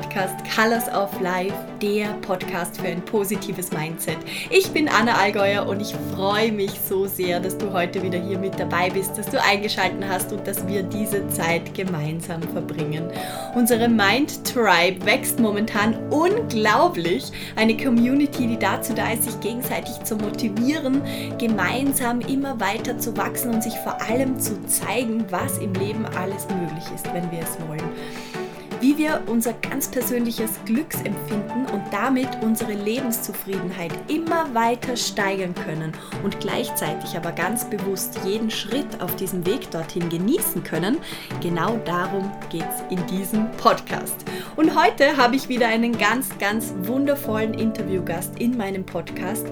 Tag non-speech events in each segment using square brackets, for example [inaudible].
Podcast Colors of Life, der Podcast für ein positives Mindset. Ich bin Anna Allgäuer und ich freue mich so sehr, dass du heute wieder hier mit dabei bist, dass du eingeschaltet hast und dass wir diese Zeit gemeinsam verbringen. Unsere Mind Tribe wächst momentan unglaublich. Eine Community, die dazu da ist, sich gegenseitig zu motivieren, gemeinsam immer weiter zu wachsen und sich vor allem zu zeigen, was im Leben alles möglich ist, wenn wir es wollen wie wir unser ganz persönliches Glücksempfinden und damit unsere Lebenszufriedenheit immer weiter steigern können und gleichzeitig aber ganz bewusst jeden Schritt auf diesem Weg dorthin genießen können, genau darum geht es in diesem Podcast. Und heute habe ich wieder einen ganz, ganz wundervollen Interviewgast in meinem Podcast.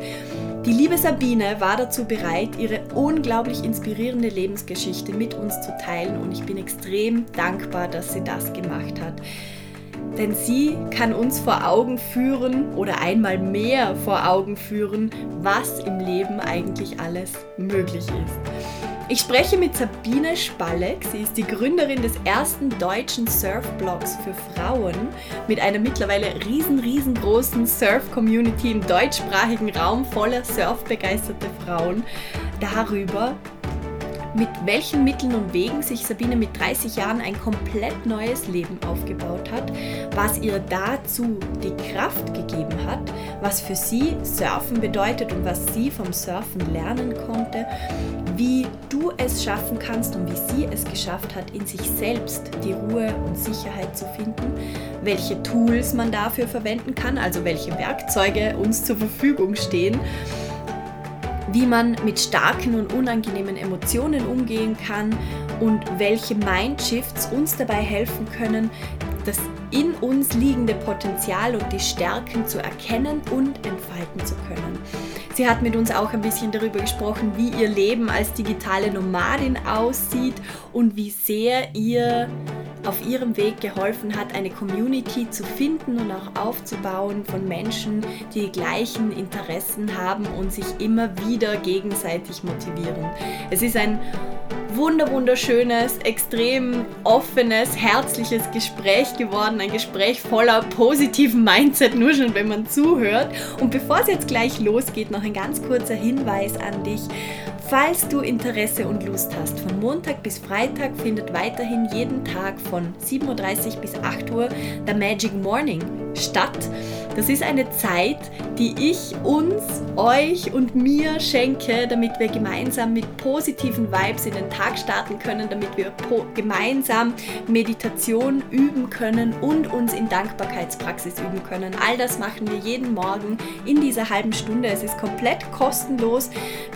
Die liebe Sabine war dazu bereit, ihre unglaublich inspirierende Lebensgeschichte mit uns zu teilen und ich bin extrem dankbar, dass sie das gemacht hat. Denn sie kann uns vor Augen führen oder einmal mehr vor Augen führen, was im Leben eigentlich alles möglich ist. Ich spreche mit Sabine Spalleck. Sie ist die Gründerin des ersten deutschen Surfblogs für Frauen mit einer mittlerweile riesen, riesengroßen Surf-Community im deutschsprachigen Raum voller surfbegeisterte Frauen. Darüber, mit welchen Mitteln und Wegen sich Sabine mit 30 Jahren ein komplett neues Leben aufgebaut hat, was ihr dazu die Kraft gegeben hat, was für sie Surfen bedeutet und was sie vom Surfen lernen konnte, wie du es schaffen kannst und wie sie es geschafft hat, in sich selbst die Ruhe und Sicherheit zu finden, welche Tools man dafür verwenden kann, also welche Werkzeuge uns zur Verfügung stehen wie man mit starken und unangenehmen Emotionen umgehen kann und welche Mindshifts uns dabei helfen können, das in uns liegende Potenzial und die Stärken zu erkennen und entfalten zu können. Sie hat mit uns auch ein bisschen darüber gesprochen, wie ihr Leben als digitale Nomadin aussieht und wie sehr ihr auf ihrem Weg geholfen hat, eine Community zu finden und auch aufzubauen von Menschen, die die gleichen Interessen haben und sich immer wieder gegenseitig motivieren. Es ist ein wunder wunderschönes, extrem offenes, herzliches Gespräch geworden. Ein Gespräch voller positiven Mindset, nur schon wenn man zuhört. Und bevor es jetzt gleich losgeht, noch ein ganz kurzer Hinweis an dich. Falls du Interesse und Lust hast, von Montag bis Freitag findet weiterhin jeden Tag von 7.30 Uhr bis 8 Uhr der Magic Morning statt. Das ist eine Zeit, die ich uns, euch und mir schenke, damit wir gemeinsam mit positiven Vibes in den Tag starten können, damit wir gemeinsam Meditation üben können und uns in Dankbarkeitspraxis üben können. All das machen wir jeden Morgen in dieser halben Stunde. Es ist komplett kostenlos.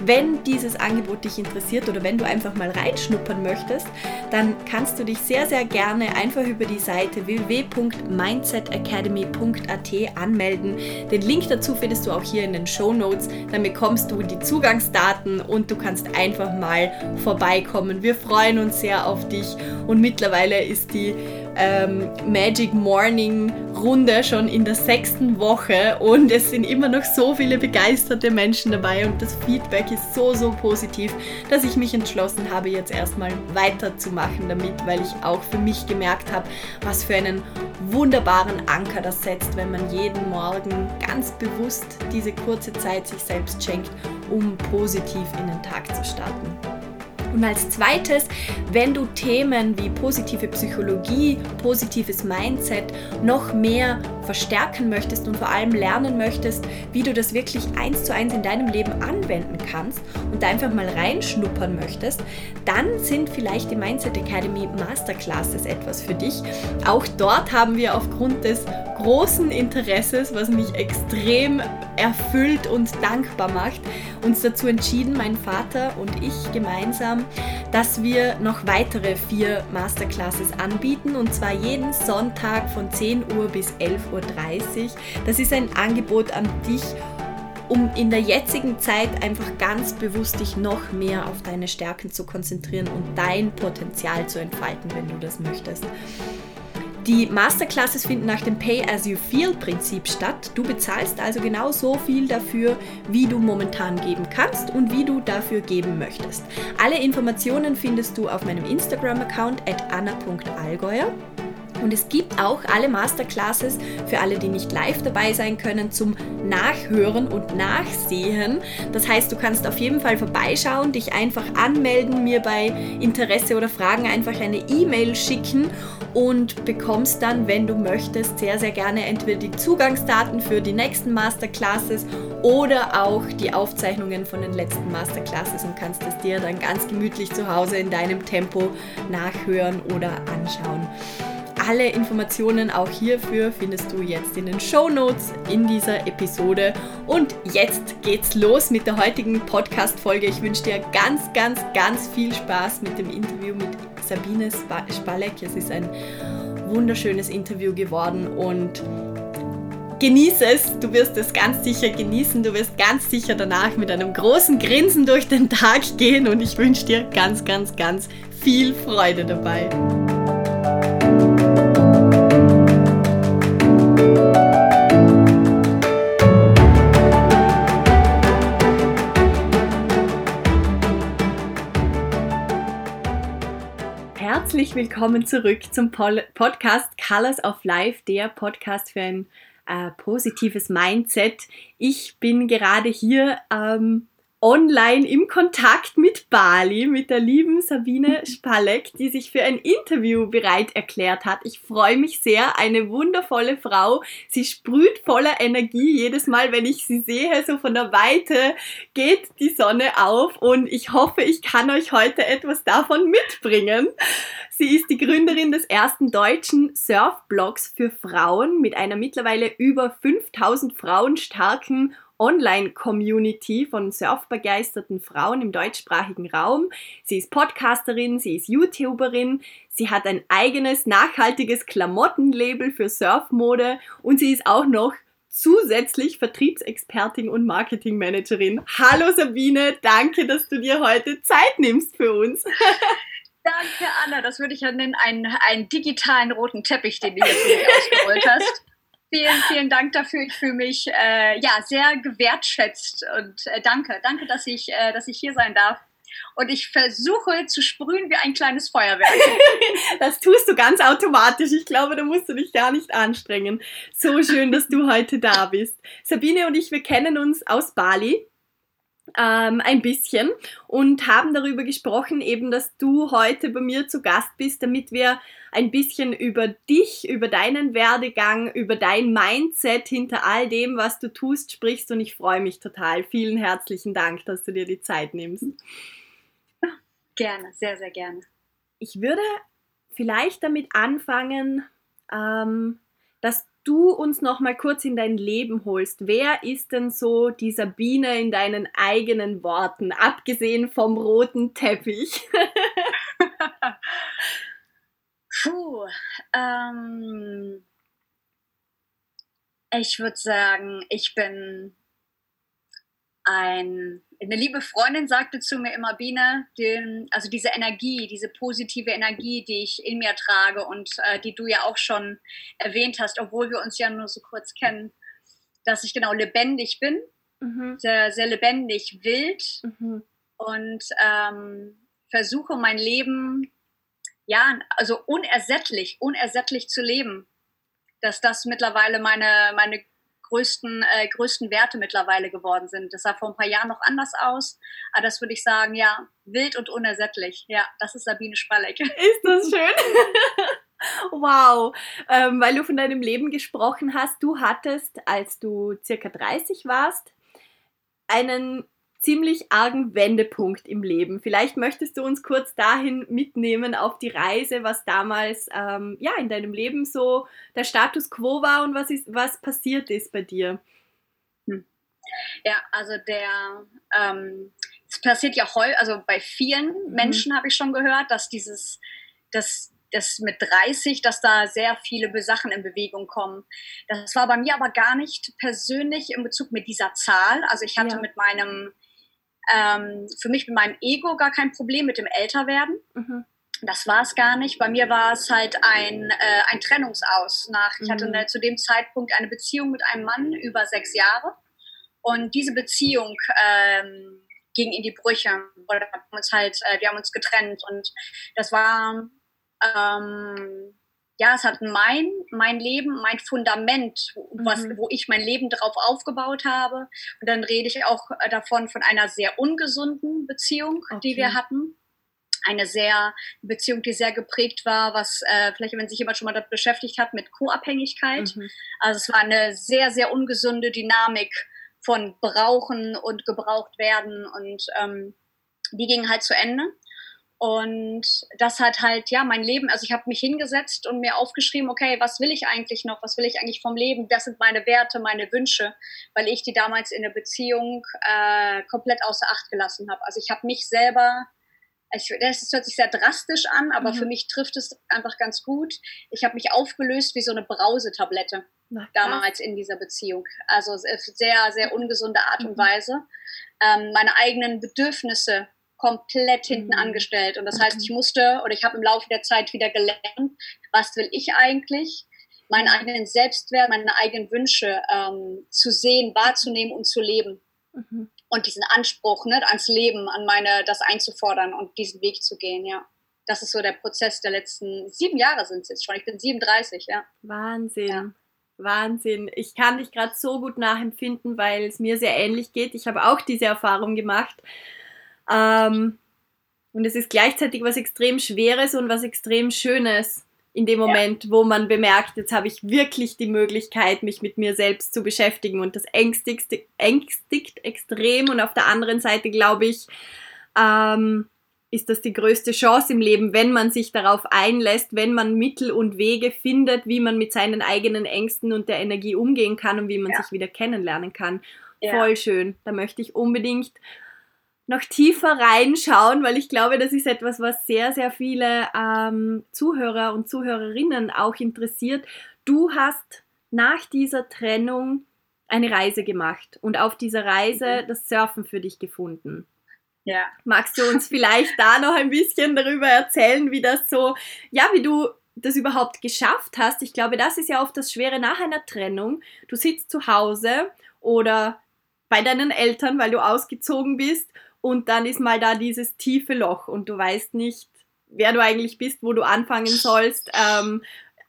Wenn dieses Angebot dich interessiert oder wenn du einfach mal reinschnuppern möchtest, dann kannst du dich sehr, sehr gerne einfach über die Seite www.mindsetacademy.at anmelden. Den Link dazu findest du auch hier in den Show Notes. Dann bekommst du die Zugangsdaten und du kannst einfach mal vorbeikommen. Wir freuen uns sehr auf dich und mittlerweile ist die ähm, Magic Morning Runde schon in der sechsten Woche und es sind immer noch so viele begeisterte Menschen dabei und das Feedback ist so, so positiv, dass ich mich entschlossen habe, jetzt erstmal weiterzumachen damit, weil ich auch für mich gemerkt habe, was für einen wunderbaren Anker das setzt, wenn man jeden Morgen ganz bewusst diese kurze Zeit sich selbst schenkt, um positiv in den Tag zu starten. Und als zweites, wenn du Themen wie positive Psychologie, positives Mindset noch mehr verstärken möchtest und vor allem lernen möchtest, wie du das wirklich eins zu eins in deinem Leben anwenden kannst und da einfach mal reinschnuppern möchtest, dann sind vielleicht die Mindset Academy Masterclasses etwas für dich. Auch dort haben wir aufgrund des großen Interesses, was mich extrem erfüllt und dankbar macht, uns dazu entschieden, mein Vater und ich gemeinsam, dass wir noch weitere vier Masterclasses anbieten und zwar jeden Sonntag von 10 Uhr bis 11.30 Uhr. Das ist ein Angebot an dich, um in der jetzigen Zeit einfach ganz bewusst dich noch mehr auf deine Stärken zu konzentrieren und dein Potenzial zu entfalten, wenn du das möchtest. Die Masterclasses finden nach dem Pay-as-you-feel-Prinzip statt. Du bezahlst also genau so viel dafür, wie du momentan geben kannst und wie du dafür geben möchtest. Alle Informationen findest du auf meinem Instagram-Account at anna.allgäuer. Und es gibt auch alle Masterclasses für alle, die nicht live dabei sein können, zum Nachhören und Nachsehen. Das heißt, du kannst auf jeden Fall vorbeischauen, dich einfach anmelden, mir bei Interesse oder Fragen einfach eine E-Mail schicken und bekommst dann, wenn du möchtest, sehr, sehr gerne entweder die Zugangsdaten für die nächsten Masterclasses oder auch die Aufzeichnungen von den letzten Masterclasses und kannst es dir dann ganz gemütlich zu Hause in deinem Tempo nachhören oder anschauen. Alle Informationen auch hierfür findest du jetzt in den Show Notes in dieser Episode. Und jetzt geht's los mit der heutigen Podcast-Folge. Ich wünsche dir ganz, ganz, ganz viel Spaß mit dem Interview mit Sabine Spalek. Es ist ein wunderschönes Interview geworden und genieße es. Du wirst es ganz sicher genießen. Du wirst ganz sicher danach mit einem großen Grinsen durch den Tag gehen und ich wünsche dir ganz, ganz, ganz viel Freude dabei. Herzlich willkommen zurück zum Podcast Colors of Life, der Podcast für ein äh, positives Mindset. Ich bin gerade hier ähm, online im Kontakt mit Bali, mit der lieben Sabine [laughs] Spalek, die sich für ein Interview bereit erklärt hat. Ich freue mich sehr, eine wundervolle Frau. Sie sprüht voller Energie jedes Mal, wenn ich sie sehe, so von der Weite geht die Sonne auf und ich hoffe, ich kann euch heute etwas davon mitbringen. Sie ist die Gründerin des ersten deutschen Surfblogs für Frauen mit einer mittlerweile über 5000 Frauen starken Online-Community von surfbegeisterten Frauen im deutschsprachigen Raum. Sie ist Podcasterin, sie ist YouTuberin, sie hat ein eigenes nachhaltiges Klamottenlabel für Surfmode und sie ist auch noch zusätzlich Vertriebsexpertin und Marketingmanagerin. Hallo Sabine, danke, dass du dir heute Zeit nimmst für uns. [laughs] Danke, Anna. Das würde ich ja nennen, einen, einen digitalen roten Teppich, den du mich ausgerollt hast. Vielen, vielen Dank dafür. Ich fühle mich äh, ja sehr gewertschätzt und äh, danke, danke, dass ich, äh, dass ich hier sein darf. Und ich versuche zu sprühen wie ein kleines Feuerwerk. [laughs] das tust du ganz automatisch. Ich glaube, da musst du dich gar nicht anstrengen. So schön, dass du heute da bist. Sabine und ich, wir kennen uns aus Bali ähm, ein bisschen und haben darüber gesprochen, eben, dass du heute bei mir zu Gast bist, damit wir ein bisschen über dich, über deinen Werdegang, über dein Mindset hinter all dem, was du tust, sprichst und ich freue mich total. Vielen herzlichen Dank, dass du dir die Zeit nimmst. Gerne, sehr, sehr gerne. Ich würde vielleicht damit anfangen, ähm, dass du uns noch mal kurz in dein Leben holst. Wer ist denn so die Sabine in deinen eigenen Worten, abgesehen vom roten Teppich? [laughs] Puh, ähm, ich würde sagen, ich bin ein, eine liebe Freundin sagte zu mir immer, Biene, den, also diese Energie, diese positive Energie, die ich in mir trage und äh, die du ja auch schon erwähnt hast, obwohl wir uns ja nur so kurz kennen, dass ich genau lebendig bin, mhm. sehr, sehr lebendig, wild mhm. und ähm, versuche mein Leben, ja, also unersättlich, unersättlich zu leben. Dass das mittlerweile meine, meine größten, äh, größten Werte mittlerweile geworden sind. Das sah vor ein paar Jahren noch anders aus, aber das würde ich sagen, ja, wild und unersättlich. Ja, das ist Sabine Spalleck. [laughs] Ist das schön? [laughs] wow, ähm, weil du von deinem Leben gesprochen hast, du hattest, als du circa 30 warst, einen ziemlich argen Wendepunkt im Leben. Vielleicht möchtest du uns kurz dahin mitnehmen auf die Reise, was damals ähm, ja in deinem Leben so der Status quo war und was ist, was passiert ist bei dir. Hm. Ja, also der ähm, es passiert ja heu, also bei vielen mhm. Menschen habe ich schon gehört, dass dieses das das mit 30, dass da sehr viele Sachen in Bewegung kommen. Das war bei mir aber gar nicht persönlich in Bezug mit dieser Zahl. Also ich hatte ja. mit meinem ähm, für mich mit meinem Ego gar kein Problem mit dem Älterwerden. Mhm. Das war es gar nicht. Bei mir war es halt ein, äh, ein Trennungsaus. Nach, mhm. Ich hatte mhm. eine, zu dem Zeitpunkt eine Beziehung mit einem Mann über sechs Jahre. Und diese Beziehung ähm, ging in die Brüche. Wir haben uns halt, äh, wir haben uns getrennt. Und das war, ähm, ja, es hat mein, mein Leben, mein Fundament, was, mhm. wo ich mein Leben darauf aufgebaut habe. Und dann rede ich auch äh, davon von einer sehr ungesunden Beziehung, okay. die wir hatten. Eine sehr Beziehung, die sehr geprägt war, was äh, vielleicht, wenn sich jemand schon mal damit beschäftigt hat, mit Co-Abhängigkeit. Mhm. Also es war eine sehr, sehr ungesunde Dynamik von Brauchen und gebraucht werden und ähm, die ging halt zu Ende. Und das hat halt, ja, mein Leben, also ich habe mich hingesetzt und mir aufgeschrieben, okay, was will ich eigentlich noch, was will ich eigentlich vom Leben, das sind meine Werte, meine Wünsche, weil ich die damals in der Beziehung äh, komplett außer Acht gelassen habe. Also ich habe mich selber, ich, das hört sich sehr drastisch an, aber mhm. für mich trifft es einfach ganz gut. Ich habe mich aufgelöst wie so eine Brausetablette Na, damals in dieser Beziehung. Also sehr, sehr ungesunde Art und mhm. Weise. Ähm, meine eigenen Bedürfnisse komplett hinten mhm. angestellt. Und das heißt, ich musste oder ich habe im Laufe der Zeit wieder gelernt, was will ich eigentlich, meinen eigenen Selbstwert, meine eigenen Wünsche ähm, zu sehen, wahrzunehmen und zu leben. Mhm. Und diesen Anspruch ne, ans Leben, an meine, das einzufordern und diesen Weg zu gehen, ja. Das ist so der Prozess der letzten sieben Jahre sind es jetzt schon. Ich bin 37, ja. Wahnsinn. Ja. Wahnsinn. Ich kann dich gerade so gut nachempfinden, weil es mir sehr ähnlich geht. Ich habe auch diese Erfahrung gemacht. Ähm, und es ist gleichzeitig was extrem Schweres und was extrem Schönes in dem Moment, ja. wo man bemerkt, jetzt habe ich wirklich die Möglichkeit, mich mit mir selbst zu beschäftigen. Und das ängstigt, ängstigt extrem. Und auf der anderen Seite glaube ich, ähm, ist das die größte Chance im Leben, wenn man sich darauf einlässt, wenn man Mittel und Wege findet, wie man mit seinen eigenen Ängsten und der Energie umgehen kann und wie man ja. sich wieder kennenlernen kann. Ja. Voll schön. Da möchte ich unbedingt noch tiefer reinschauen, weil ich glaube, das ist etwas, was sehr, sehr viele ähm, Zuhörer und Zuhörerinnen auch interessiert. Du hast nach dieser Trennung eine Reise gemacht und auf dieser Reise mhm. das Surfen für dich gefunden. Ja. Magst du uns [laughs] vielleicht da noch ein bisschen darüber erzählen, wie das so, ja, wie du das überhaupt geschafft hast? Ich glaube, das ist ja oft das Schwere nach einer Trennung. Du sitzt zu Hause oder bei deinen Eltern, weil du ausgezogen bist und dann ist mal da dieses tiefe Loch und du weißt nicht, wer du eigentlich bist, wo du anfangen sollst. Ähm,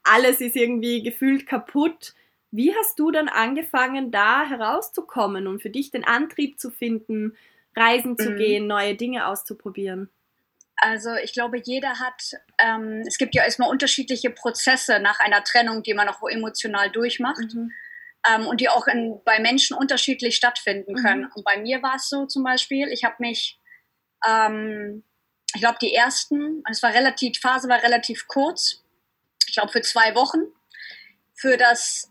alles ist irgendwie gefühlt kaputt. Wie hast du dann angefangen, da herauszukommen und für dich den Antrieb zu finden, reisen zu mhm. gehen, neue Dinge auszuprobieren? Also ich glaube, jeder hat, ähm, es gibt ja erstmal unterschiedliche Prozesse nach einer Trennung, die man auch emotional durchmacht. Mhm ähm, und die auch in, bei Menschen unterschiedlich stattfinden können. Mhm. Und bei mir war es so zum Beispiel, ich habe mich, ähm, ich glaube, die ersten, es war relativ, die Phase war relativ kurz, ich glaube für zwei Wochen, für das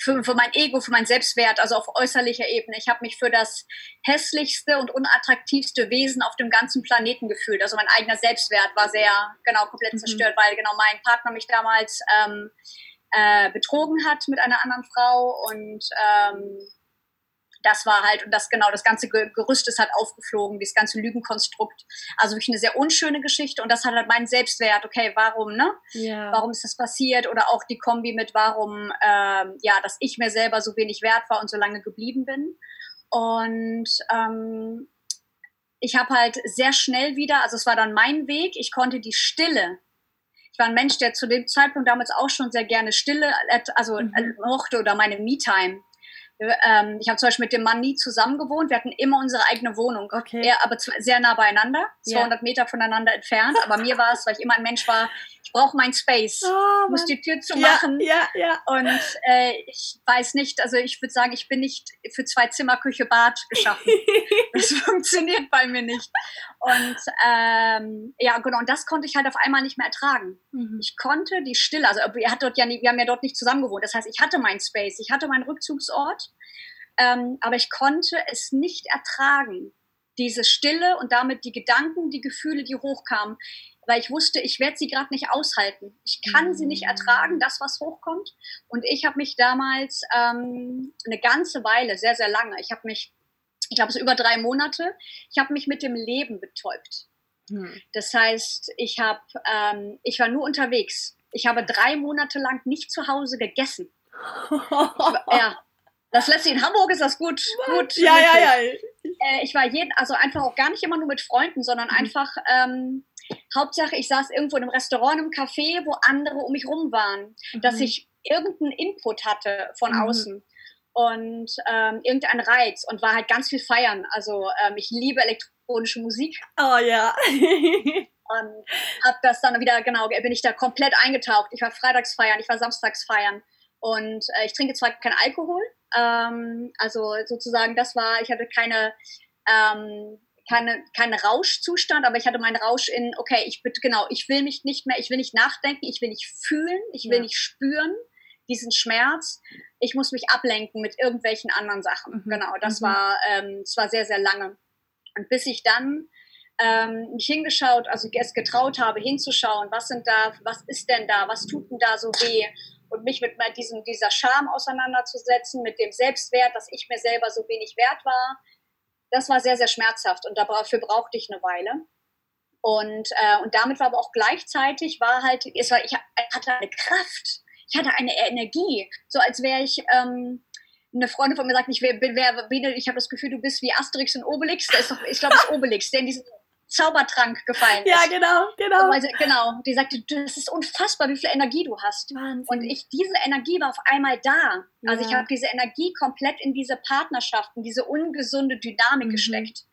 für, für mein Ego, für mein Selbstwert, also auf äußerlicher Ebene. Ich habe mich für das hässlichste und unattraktivste Wesen auf dem ganzen Planeten gefühlt. Also mein eigener Selbstwert war sehr, genau, komplett mhm. zerstört, weil genau mein Partner mich damals ähm, äh, betrogen hat mit einer anderen Frau und ähm, das war halt, und das genau, das ganze Gerüst ist halt aufgeflogen, dieses ganze Lügenkonstrukt. Also wirklich eine sehr unschöne Geschichte und das hat halt meinen Selbstwert, okay, warum, ne? Ja. Warum ist das passiert? Oder auch die Kombi mit warum, ähm, ja, dass ich mir selber so wenig wert war und so lange geblieben bin. Und ähm, ich habe halt sehr schnell wieder, also es war dann mein Weg, ich konnte die Stille ich war ein Mensch, der zu dem Zeitpunkt damals auch schon sehr gerne Stille, also mhm. mochte oder meine Me-Time. Ähm, ich habe zum Beispiel mit dem Mann nie zusammen gewohnt. Wir hatten immer unsere eigene Wohnung. Okay. Er, aber sehr nah beieinander, 200 yeah. Meter voneinander entfernt. Aber mir war es, weil ich immer ein Mensch war, ich brauche mein Space. Oh, muss die Tür zumachen. Ja, ja, ja. Und äh, ich weiß nicht, also ich würde sagen, ich bin nicht für zwei Zimmer, Küche, Bad geschaffen. [laughs] das funktioniert bei mir nicht. Und ähm, ja, genau, und das konnte ich halt auf einmal nicht mehr ertragen. Mhm. Ich konnte die Stille, also wir, hat dort ja nie, wir haben ja dort nicht zusammen gewohnt. Das heißt, ich hatte meinen Space, ich hatte meinen Rückzugsort, ähm, aber ich konnte es nicht ertragen. Diese Stille und damit die Gedanken, die Gefühle, die hochkamen weil ich wusste, ich werde sie gerade nicht aushalten. Ich kann sie nicht ertragen, das, was hochkommt. Und ich habe mich damals ähm, eine ganze Weile, sehr, sehr lange, ich habe mich, ich glaube, es über drei Monate, ich habe mich mit dem Leben betäubt. Mhm. Das heißt, ich, hab, ähm, ich war nur unterwegs. Ich habe drei Monate lang nicht zu Hause gegessen. war, ja, das lässt sich in Hamburg ist das gut. gut ja, ja, ja. Äh, ich war jeden, also einfach auch gar nicht immer nur mit Freunden, sondern mhm. einfach ähm, Hauptsache, ich saß irgendwo in einem Restaurant, im Café, wo andere um mich rum waren, mhm. dass ich irgendeinen Input hatte von mhm. außen und ähm, irgendein Reiz und war halt ganz viel feiern. Also ähm, ich liebe elektronische Musik. Oh ja. [laughs] und hab das dann wieder, genau, bin ich da komplett eingetaucht. Ich war freitags feiern, ich war samstags feiern und äh, ich trinke zwar keinen Alkohol, ähm, also sozusagen das war, ich hatte keine ähm, keine, kein Rauschzustand, aber ich hatte meinen Rausch in, okay, ich bitte, genau, ich will mich nicht mehr, ich will nicht nachdenken, ich will nicht fühlen, ich will ja. nicht spüren diesen Schmerz. Ich muss mich ablenken mit irgendwelchen anderen Sachen. Mhm. Genau, das mhm. war, ähm, das war sehr, sehr lange. Und bis ich dann ähm, mich hingeschaut, also es getraut habe, hinzuschauen, was sind da, was ist denn da, was tut denn da so weh? Und mich mit diesem, dieser Scham auseinanderzusetzen, mit dem Selbstwert, dass ich mir selber so wenig wert war, das war sehr, sehr schmerzhaft und dafür brauchte ich eine Weile. Und, äh, und damit war aber auch gleichzeitig, war halt, es war, ich hatte eine Kraft, ich hatte eine Energie, so als wäre ich, ähm, eine Freundin von mir sagt, ich, wär, wär, ich habe das Gefühl, du bist wie Asterix und Obelix. Der ist doch, ich glaube, es ist Obelix, der in diesen Zaubertrank gefallen ist. Ja, genau, genau. Sie, genau. Die sagte, das ist unfassbar, wie viel Energie du hast. Wahnsinn. Und ich, diese Energie war auf einmal da. Also ja. ich habe diese Energie komplett in diese Partnerschaften, diese ungesunde Dynamik mhm. gesteckt.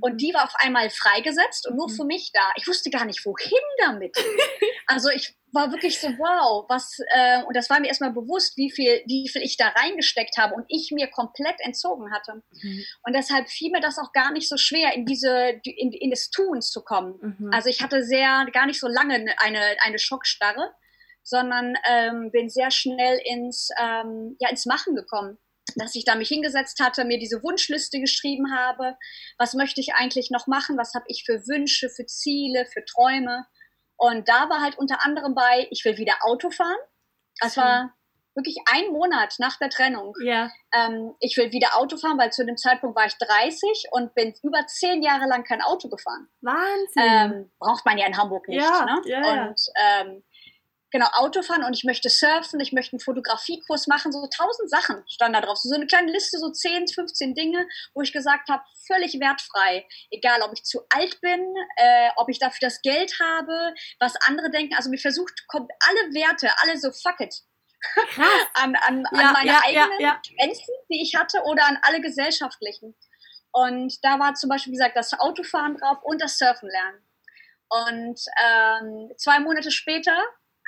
Und mhm. die war auf einmal freigesetzt und nur mhm. für mich da. Ich wusste gar nicht, wohin damit. [laughs] also ich war wirklich so, wow, was, äh, und das war mir erstmal bewusst, wie viel, wie viel ich da reingesteckt habe und ich mir komplett entzogen hatte. Mhm. Und deshalb fiel mir das auch gar nicht so schwer, in diese, in, in das Tun zu kommen. Mhm. Also ich hatte sehr, gar nicht so lange eine, eine Schockstarre, sondern ähm, bin sehr schnell ins, ähm, ja, ins Machen gekommen dass ich da mich hingesetzt hatte, mir diese Wunschliste geschrieben habe. Was möchte ich eigentlich noch machen? Was habe ich für Wünsche, für Ziele, für Träume? Und da war halt unter anderem bei, ich will wieder Auto fahren. Das war wirklich ein Monat nach der Trennung. Ja. Ähm, ich will wieder Auto fahren, weil zu dem Zeitpunkt war ich 30 und bin über zehn Jahre lang kein Auto gefahren. Wahnsinn. Ähm, braucht man ja in Hamburg nicht. Ja, ne? ja, und ähm, genau, Autofahren und ich möchte surfen, ich möchte einen Fotografiekurs machen, so tausend Sachen stand da drauf. So eine kleine Liste, so 10, 15 Dinge, wo ich gesagt habe, völlig wertfrei. Egal, ob ich zu alt bin, äh, ob ich dafür das Geld habe, was andere denken. Also mir versucht, kommt alle Werte, alle so fuck it. [laughs] an, an, ja, an meine ja, eigenen ja, Grenzen, die ich hatte, oder an alle gesellschaftlichen. Und da war zum Beispiel, wie gesagt, das Autofahren drauf und das Surfen lernen. Und ähm, zwei Monate später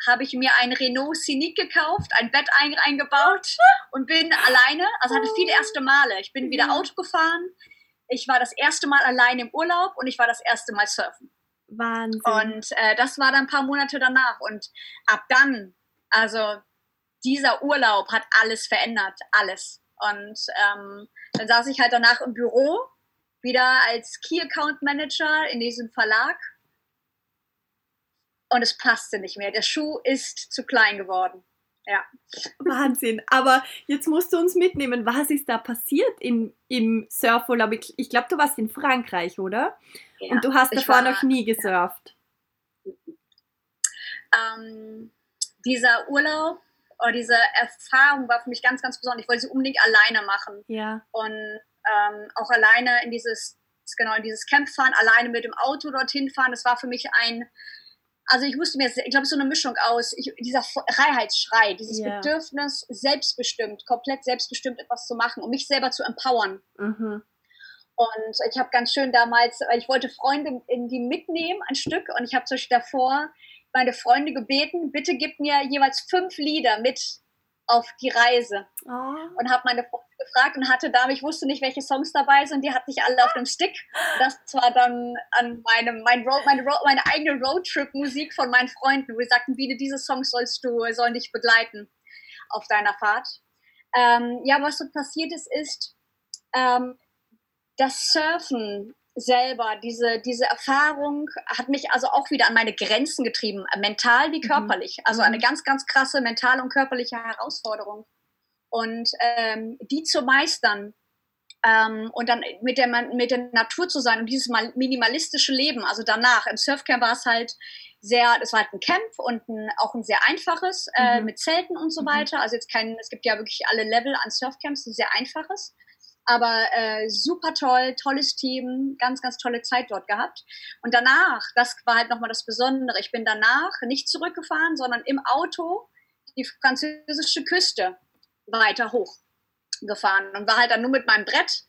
habe ich mir ein Renault Scenic gekauft, ein Bett ein, eingebaut und bin alleine, also hatte viele erste Male. Ich bin wieder Auto gefahren, ich war das erste Mal allein im Urlaub und ich war das erste Mal surfen. Wahnsinn. Und äh, das war dann ein paar Monate danach. Und ab dann, also dieser Urlaub hat alles verändert, alles. Und ähm, dann saß ich halt danach im Büro, wieder als Key Account Manager in diesem Verlag und es passte nicht mehr. Der Schuh ist zu klein geworden. Ja. Wahnsinn. Aber jetzt musst du uns mitnehmen. Was ist da passiert im, im Surfurlaub? Ich, ich glaube, du warst in Frankreich, oder? Ja, Und du hast davor war, noch nie gesurft. Ähm, dieser Urlaub oder diese Erfahrung war für mich ganz, ganz besonders. Ich wollte sie unbedingt alleine machen. Ja. Und ähm, auch alleine in dieses, genau, in dieses Camp fahren, alleine mit dem Auto dorthin fahren. Das war für mich ein also ich musste mir, ich glaube, so eine Mischung aus, ich, dieser Freiheitsschrei, dieses yeah. Bedürfnis, selbstbestimmt, komplett selbstbestimmt etwas zu machen, um mich selber zu empowern. Mhm. Und ich habe ganz schön damals, ich wollte Freunde in die mitnehmen, ein Stück, und ich habe zum Beispiel davor meine Freunde gebeten, bitte gib mir jeweils fünf Lieder mit auf die Reise. Oh. Und habe meine Freunde gefragt und hatte da, ich wusste nicht, welche Songs dabei sind, die hatte ich alle auf dem Stick. Das war dann an meinem, mein Road, meine, Road, meine eigene Roadtrip-Musik von meinen Freunden, wo sie sagten, Biene, diese Songs sollst du, sollen dich begleiten auf deiner Fahrt. Ähm, ja, was so passiert ist, ist, ähm, das Surfen selber, diese, diese Erfahrung hat mich also auch wieder an meine Grenzen getrieben, mental wie mhm. körperlich. Also eine mhm. ganz, ganz krasse mentale und körperliche Herausforderung. Und ähm, die zu meistern ähm, und dann mit der, mit der Natur zu sein und dieses minimalistische Leben, also danach, im Surfcamp war es halt sehr, es war halt ein Camp und ein, auch ein sehr einfaches äh, mhm. mit Zelten und so mhm. weiter. Also jetzt kein, es gibt ja wirklich alle Level an Surfcamps, ein sehr einfaches Aber äh, super toll, tolles Team, ganz, ganz tolle Zeit dort gehabt. Und danach, das war halt nochmal das Besondere, ich bin danach nicht zurückgefahren, sondern im Auto die französische Küste weiter hochgefahren und war halt dann nur mit meinem Brett.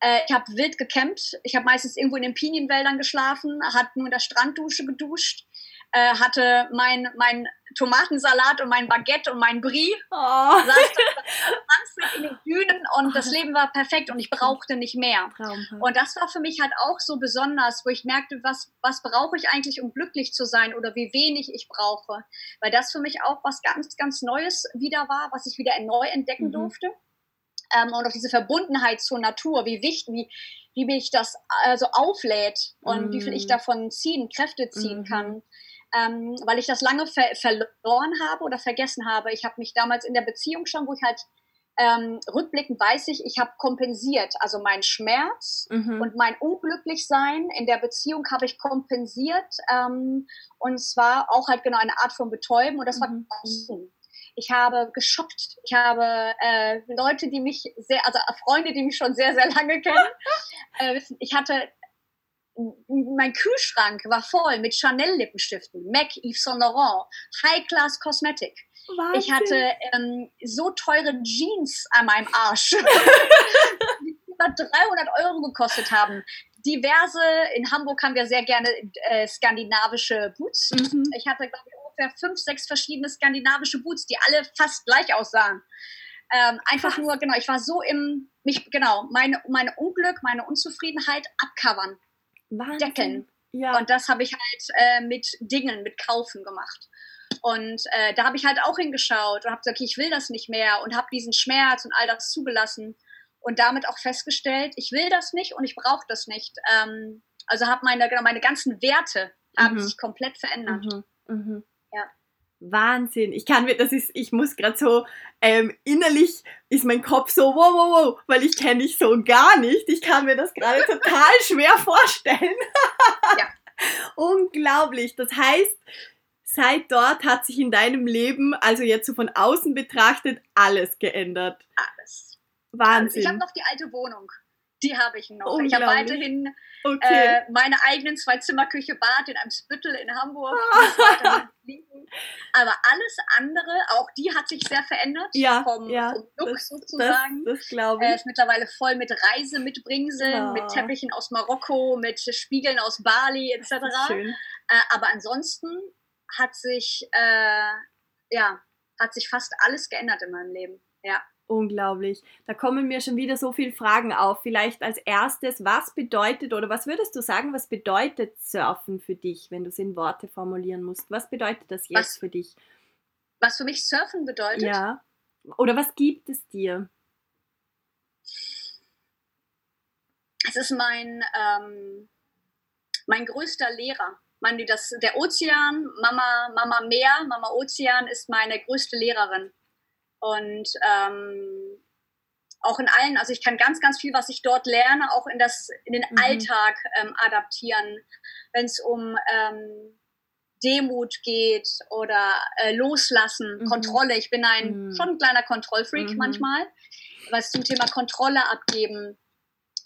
Äh, ich habe wild gecampt. Ich habe meistens irgendwo in den Pinienwäldern geschlafen, hat nur in der Stranddusche geduscht äh, hatte mein, mein Tomatensalat und mein Baguette und mein Brie. Oh. Saß in den Dünen und oh. das Leben war perfekt und ich brauchte nicht mehr. Traumhaft. Und das war für mich halt auch so besonders, wo ich merkte, was, was brauche ich eigentlich, um glücklich zu sein oder wie wenig ich brauche. Weil das für mich auch was ganz, ganz Neues wieder war, was ich wieder neu entdecken mhm. durfte. Ähm, und auch diese Verbundenheit zur Natur, wie wichtig, wie, wie mich das also auflädt und mhm. wie viel ich mhm. davon ziehen, Kräfte ziehen mhm. kann ähm, weil ich das lange ver verloren habe oder vergessen habe. Ich habe mich damals in der Beziehung schon, wo ich halt ähm, rückblickend weiß ich, ich habe kompensiert. Also mein Schmerz mhm. und mein Unglücklichsein in der Beziehung habe ich kompensiert. Ähm, und zwar auch halt genau eine Art von Betäuben und das war mhm. Konsum. Ich habe geshoppt. Ich habe äh, Leute, die mich sehr, also Freunde, die mich schon sehr, sehr lange kennen. [laughs] äh, ich hatte mein Kühlschrank war voll mit Chanel-Lippenstiften, MAC, Yves Saint Laurent, High-Class Cosmetic. Wahnsinn. Ich hatte ähm, so teure Jeans an meinem Arsch, [laughs] die über 300 Euro gekostet haben. Diverse, in Hamburg haben wir sehr gerne äh, skandinavische Boots. Mhm. Ich hatte, glaube ich, ungefähr fünf, sechs verschiedene skandinavische Boots, die alle fast gleich aussahen. Ähm, einfach nur, genau, ich war so im, mich, genau, meine, meine Unglück, meine Unzufriedenheit abcovern. Wahnsinn. deckeln. Ja. Und das habe ich halt äh, mit Dingen, mit Kaufen gemacht. Und äh, da habe ich halt auch hingeschaut und habe gesagt, okay, ich will das nicht mehr und habe diesen Schmerz und all das zugelassen und damit auch festgestellt, ich will das nicht und ich brauche das nicht. Ähm, also habe meine, genau, meine ganzen Werte mhm. haben sich komplett verändert. Mhm. Mhm. Wahnsinn. Ich kann mir, das ist, ich muss gerade so, ähm, innerlich ist mein Kopf so, wow, wow, wow, weil ich kenne dich so gar nicht. Ich kann mir das gerade [laughs] total schwer vorstellen. ja. [laughs] Unglaublich. Das heißt, seit dort hat sich in deinem Leben, also jetzt so von außen betrachtet, alles geändert. Alles. Wahnsinn. Also ich habe noch die alte Wohnung. Die habe ich noch. Ich habe weiterhin okay. äh, meine eigenen zwei Zimmer Küche Bad in einem Spüttel in Hamburg. [laughs] Aber alles andere, auch die hat sich sehr verändert ja, vom, ja, vom Look das, sozusagen. Das, das glaube ich. Äh, ist mittlerweile voll mit Reise mitbringseln, ja. mit Teppichen aus Marokko, mit Spiegeln aus Bali etc. Schön. Äh, aber ansonsten hat sich äh, ja hat sich fast alles geändert in meinem Leben. Ja. Unglaublich. Da kommen mir schon wieder so viele Fragen auf. Vielleicht als erstes, was bedeutet oder was würdest du sagen, was bedeutet Surfen für dich, wenn du es in Worte formulieren musst? Was bedeutet das jetzt was, für dich? Was für mich Surfen bedeutet? Ja. Oder was gibt es dir? Es ist mein, ähm, mein größter Lehrer. Meine, das, der Ozean, Mama, Mama Meer, Mama Ozean ist meine größte Lehrerin. Und ähm, auch in allen, also ich kann ganz, ganz viel, was ich dort lerne, auch in, das, in den mhm. Alltag ähm, adaptieren, wenn es um ähm, Demut geht oder äh, Loslassen, mhm. Kontrolle. Ich bin ein mhm. schon ein kleiner Kontrollfreak mhm. manchmal, was zum Thema Kontrolle abgeben.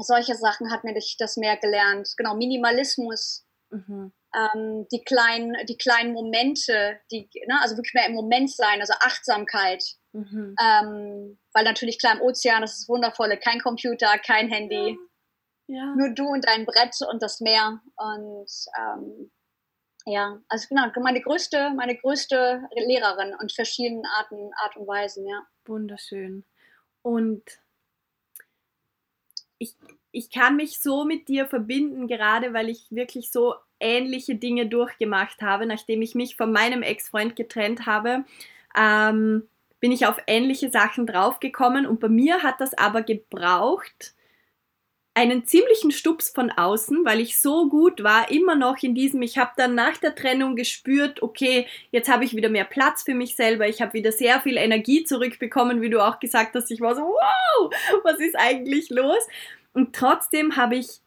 Solche Sachen hat mir das mehr gelernt. Genau, Minimalismus. Mhm ähm, die, kleinen, die kleinen Momente, die, ne, also wirklich mehr im Moment sein, also Achtsamkeit. Mhm. Ähm, weil natürlich klar im Ozean, das ist wundervolle, kein Computer, kein Handy, ja. Ja. nur du und dein Brett und das Meer. Und ähm, ja, also genau, meine größte, meine größte Lehrerin und verschiedenen Arten, Art und Weisen, ja. Wunderschön. Und ich, ich kann mich so mit dir verbinden, gerade weil ich wirklich so ähnliche Dinge durchgemacht habe, nachdem ich mich von meinem Ex-Freund getrennt habe. Ähm, bin ich auf ähnliche Sachen draufgekommen und bei mir hat das aber gebraucht einen ziemlichen Stups von außen, weil ich so gut war, immer noch in diesem, ich habe dann nach der Trennung gespürt, okay, jetzt habe ich wieder mehr Platz für mich selber, ich habe wieder sehr viel Energie zurückbekommen, wie du auch gesagt hast, ich war so, wow, was ist eigentlich los? Und trotzdem habe ich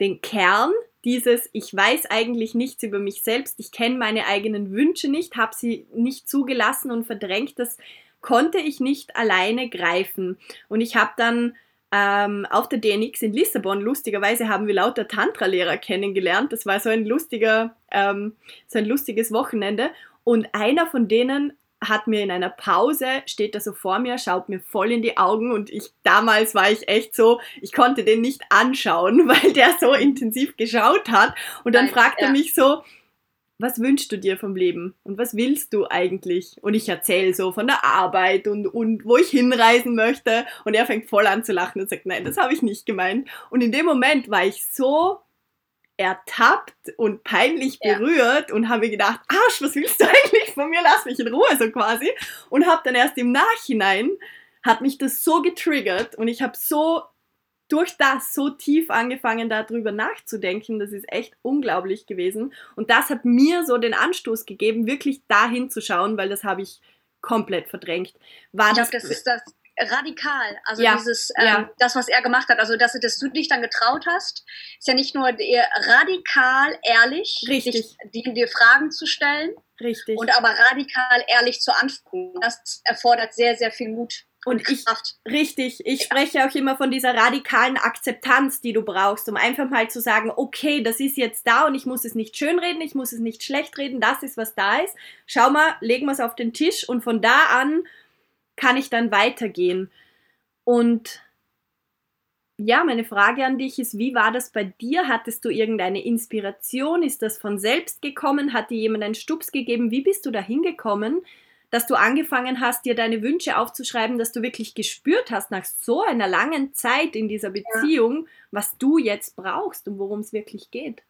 den Kern dieses, ich weiß eigentlich nichts über mich selbst, ich kenne meine eigenen Wünsche nicht, habe sie nicht zugelassen und verdrängt, das konnte ich nicht alleine greifen. Und ich habe dann ähm, auf der DNX in Lissabon. Lustigerweise haben wir lauter Tantra-Lehrer kennengelernt. Das war so ein lustiger, ähm, so ein lustiges Wochenende. Und einer von denen hat mir in einer Pause, steht da so vor mir, schaut mir voll in die Augen und ich, damals war ich echt so, ich konnte den nicht anschauen, [laughs] weil der so intensiv geschaut hat und dann Nein, fragt ja. er mich so, was wünschst du dir vom Leben und was willst du eigentlich? Und ich erzähle so von der Arbeit und, und wo ich hinreisen möchte und er fängt voll an zu lachen und sagt, nein, das habe ich nicht gemeint. Und in dem Moment war ich so ertappt und peinlich berührt ja. und habe mir gedacht, Arsch, was willst du [laughs] eigentlich von mir? Lass mich in Ruhe, so quasi. Und habe dann erst im Nachhinein, hat mich das so getriggert und ich habe so durch das so tief angefangen, darüber nachzudenken. Das ist echt unglaublich gewesen. Und das hat mir so den Anstoß gegeben, wirklich dahin zu schauen, weil das habe ich komplett verdrängt. War ich glaube, das ist das radikal. Also ja, dieses, ähm, ja. das, was er gemacht hat, also dass, dass, du dich dann getraut hast, ist ja nicht nur radikal ehrlich, Richtig. Dich, dir Fragen zu stellen. Richtig. Und aber radikal ehrlich zu antworten. Das erfordert sehr, sehr viel Mut. Und ich, richtig, ich spreche auch immer von dieser radikalen Akzeptanz, die du brauchst, um einfach mal zu sagen, okay, das ist jetzt da und ich muss es nicht schönreden, ich muss es nicht schlecht reden, das ist, was da ist. Schau mal, legen wir es auf den Tisch und von da an kann ich dann weitergehen. Und ja, meine Frage an dich ist, wie war das bei dir? Hattest du irgendeine Inspiration? Ist das von selbst gekommen? Hat dir jemand einen Stups gegeben? Wie bist du da hingekommen? dass du angefangen hast, dir deine Wünsche aufzuschreiben, dass du wirklich gespürt hast nach so einer langen Zeit in dieser Beziehung, ja. was du jetzt brauchst und worum es wirklich geht?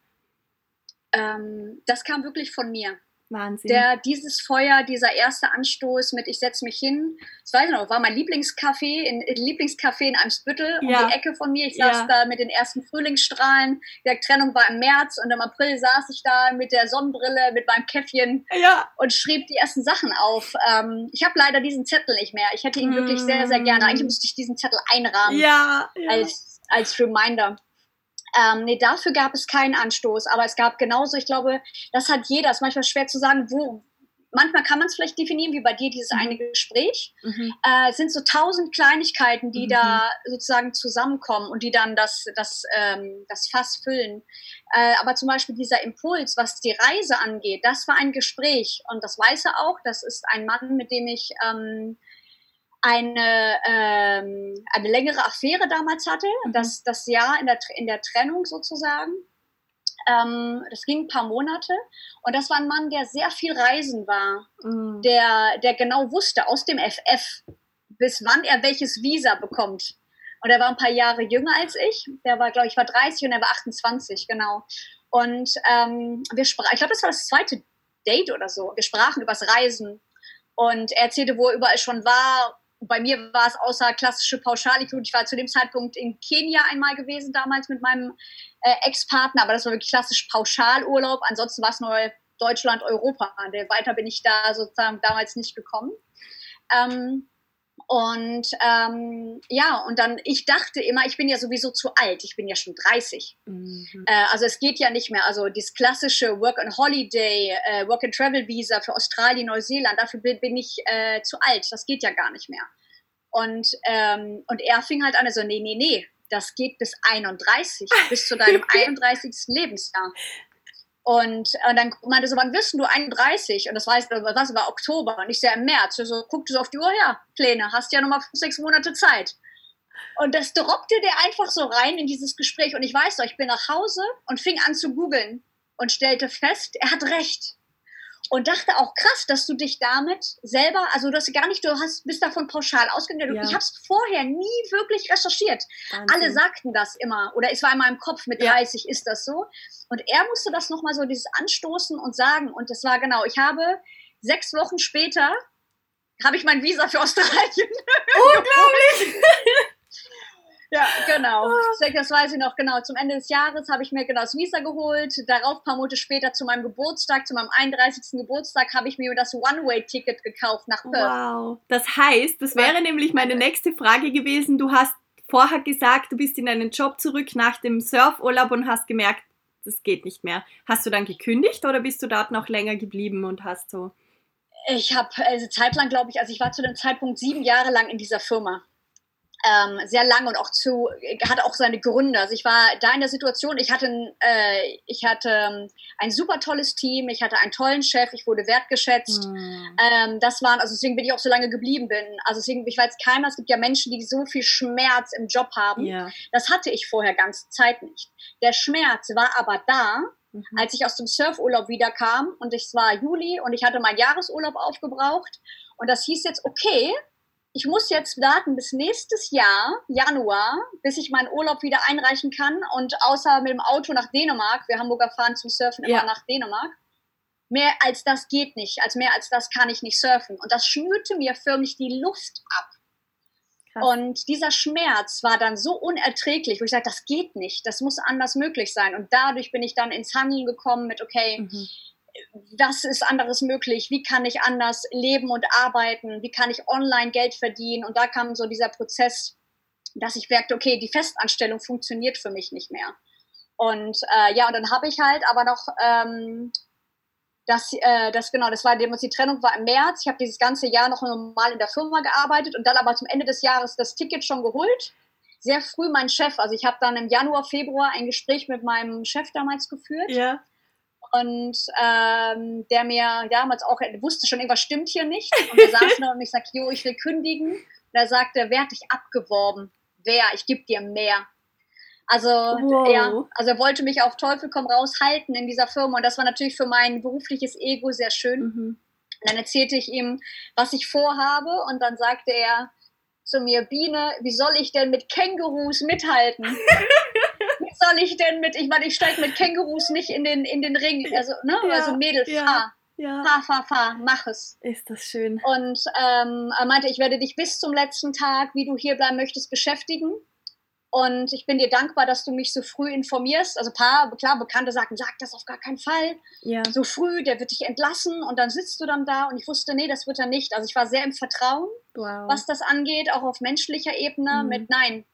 Ähm, das kam wirklich von mir. Wahnsinn. Der, dieses Feuer, dieser erste Anstoß mit ich setze mich hin, das weiß ich noch, war mein Lieblingscafé in, Lieblingscafé in Eimsbüttel um ja. die Ecke von mir. Ich saß ja. da mit den ersten Frühlingsstrahlen. Die Trennung war im März und im April saß ich da mit der Sonnenbrille, mit meinem Käffchen ja. und schrieb die ersten Sachen auf. Ähm, ich habe leider diesen Zettel nicht mehr. Ich hätte ihn mm. wirklich sehr, sehr gerne. Eigentlich müsste ich diesen Zettel einrahmen als, als Reminder. Ähm, nee, dafür gab es keinen Anstoß, aber es gab genauso, ich glaube, das hat jeder, es ist manchmal schwer zu sagen, wo, manchmal kann man es vielleicht definieren, wie bei dir dieses mhm. eine Gespräch. Mhm. Äh, es sind so tausend Kleinigkeiten, die mhm. da sozusagen zusammenkommen und die dann das, das, ähm, das Fass füllen. Äh, aber zum Beispiel dieser Impuls, was die Reise angeht, das war ein Gespräch und das weiß er auch. Das ist ein Mann, mit dem ich ähm, eine, ähm, eine längere Affäre damals hatte, mhm. das, das Jahr in der, in der Trennung sozusagen. Ähm, das ging ein paar Monate und das war ein Mann, der sehr viel reisen war, mhm. der, der genau wusste aus dem FF, bis wann er welches Visa bekommt. Und er war ein paar Jahre jünger als ich. Der war, glaube ich, war 30 und er war 28, genau. Und ähm, wir sprachen, ich glaube, das war das zweite Date oder so. Wir sprachen übers Reisen. Und er erzählte, wo er überall schon war, bei mir war es außer klassische Pauschalitour. Ich war zu dem Zeitpunkt in Kenia einmal gewesen, damals mit meinem äh, Ex-Partner, aber das war wirklich klassisch Pauschalurlaub. Ansonsten war es nur Deutschland, Europa. Weiter bin ich da sozusagen damals nicht gekommen. Ähm, und ähm, ja, und dann, ich dachte immer, ich bin ja sowieso zu alt, ich bin ja schon 30. Mhm. Äh, also es geht ja nicht mehr. Also dieses klassische Work and Holiday, äh, Work and Travel Visa für Australien, Neuseeland, dafür bin, bin ich äh, zu alt. Das geht ja gar nicht mehr. Und, ähm, und er fing halt an, so, nee, nee, nee, das geht bis 31, bis zu [laughs] deinem 31. Lebensjahr. Und, und dann meinte so, wann wirst du 31? Und das war, was war Oktober und ich sehe im März. So, guckte so auf die Uhr, ja, Pläne, hast ja nochmal sechs Monate Zeit. Und das droppte der einfach so rein in dieses Gespräch. Und ich weiß doch, ich bin nach Hause und fing an zu googeln und stellte fest, er hat recht und dachte auch krass, dass du dich damit selber, also du hast gar nicht, du hast bist davon pauschal ausgegangen. Ja. Ich habe es vorher nie wirklich recherchiert. Wahnsinn. Alle sagten das immer oder es war in meinem Kopf mit 30 ja. ist das so. Und er musste das nochmal so dieses anstoßen und sagen und das war genau. Ich habe sechs Wochen später habe ich mein Visa für Australien. [laughs] Unglaublich. Ja, genau. Ah. Das weiß ich noch genau. Zum Ende des Jahres habe ich mir genau das Visa geholt. Darauf, ein paar Monate später, zu meinem Geburtstag, zu meinem 31. Geburtstag, habe ich mir das One-Way-Ticket gekauft nach Perth. Wow. Das heißt, das wäre ja. nämlich meine nächste Frage gewesen. Du hast vorher gesagt, du bist in deinen Job zurück nach dem Surfurlaub und hast gemerkt, das geht nicht mehr. Hast du dann gekündigt oder bist du dort noch länger geblieben und hast so? Ich habe also zeitlang, glaube ich, also ich war zu dem Zeitpunkt sieben Jahre lang in dieser Firma. Ähm, sehr lange und auch zu, hatte auch seine Gründe. Also ich war da in der Situation, ich hatte, äh, ich hatte ähm, ein super tolles Team, ich hatte einen tollen Chef, ich wurde wertgeschätzt. Mhm. Ähm, das waren, also deswegen bin ich auch so lange geblieben bin. Also deswegen, ich weiß keiner, es gibt ja Menschen, die so viel Schmerz im Job haben. Ja. Das hatte ich vorher ganze Zeit nicht. Der Schmerz war aber da, mhm. als ich aus dem Surfurlaub wiederkam und es war Juli und ich hatte meinen Jahresurlaub aufgebraucht und das hieß jetzt, okay, ich muss jetzt warten bis nächstes Jahr, Januar, bis ich meinen Urlaub wieder einreichen kann. Und außer mit dem Auto nach Dänemark, wir Hamburger fahren zum Surfen immer ja. nach Dänemark, mehr als das geht nicht. Als mehr als das kann ich nicht surfen. Und das schnürte mir förmlich die Luft ab. Krass. Und dieser Schmerz war dann so unerträglich, wo ich sagte, das geht nicht, das muss anders möglich sein. Und dadurch bin ich dann ins Handeln gekommen mit, okay, mhm was ist anderes möglich? Wie kann ich anders leben und arbeiten? Wie kann ich online Geld verdienen? Und da kam so dieser Prozess, dass ich merkte, okay, die Festanstellung funktioniert für mich nicht mehr. Und äh, ja, und dann habe ich halt aber noch ähm, das, äh, das genau, das war die Trennung war im März. Ich habe dieses ganze Jahr noch normal in der Firma gearbeitet und dann aber zum Ende des Jahres das Ticket schon geholt. Sehr früh mein Chef, also ich habe dann im Januar, Februar ein Gespräch mit meinem Chef damals geführt. Ja und ähm, der mir damals auch wusste schon, irgendwas stimmt hier nicht. Und er saß nur [laughs] und ich sagte, jo, ich will kündigen. Und er sagte, wer hat dich abgeworben? Wer? Ich gebe dir mehr. Also, wow. ja, also er wollte mich auf Teufel komm raus halten in dieser Firma. Und das war natürlich für mein berufliches Ego sehr schön. Mhm. Und dann erzählte ich ihm, was ich vorhabe. Und dann sagte er zu mir, Biene, wie soll ich denn mit Kängurus mithalten? [laughs] soll ich denn mit, ich meine, ich steige mit Kängurus nicht in den, in den Ring. Also, ne? Ja, also Mädel, ja, fahr. Ja. Fahr, fahr, fahr, mach es. Ist das schön. Und ähm, er meinte, ich werde dich bis zum letzten Tag, wie du hier bleiben möchtest, beschäftigen. Und ich bin dir dankbar, dass du mich so früh informierst. Also ein paar, klar, Bekannte sagten, sag das auf gar keinen Fall. Ja. So früh, der wird dich entlassen und dann sitzt du dann da. Und ich wusste, nee, das wird er nicht. Also ich war sehr im Vertrauen, wow. was das angeht, auch auf menschlicher Ebene. Mhm. Mit nein,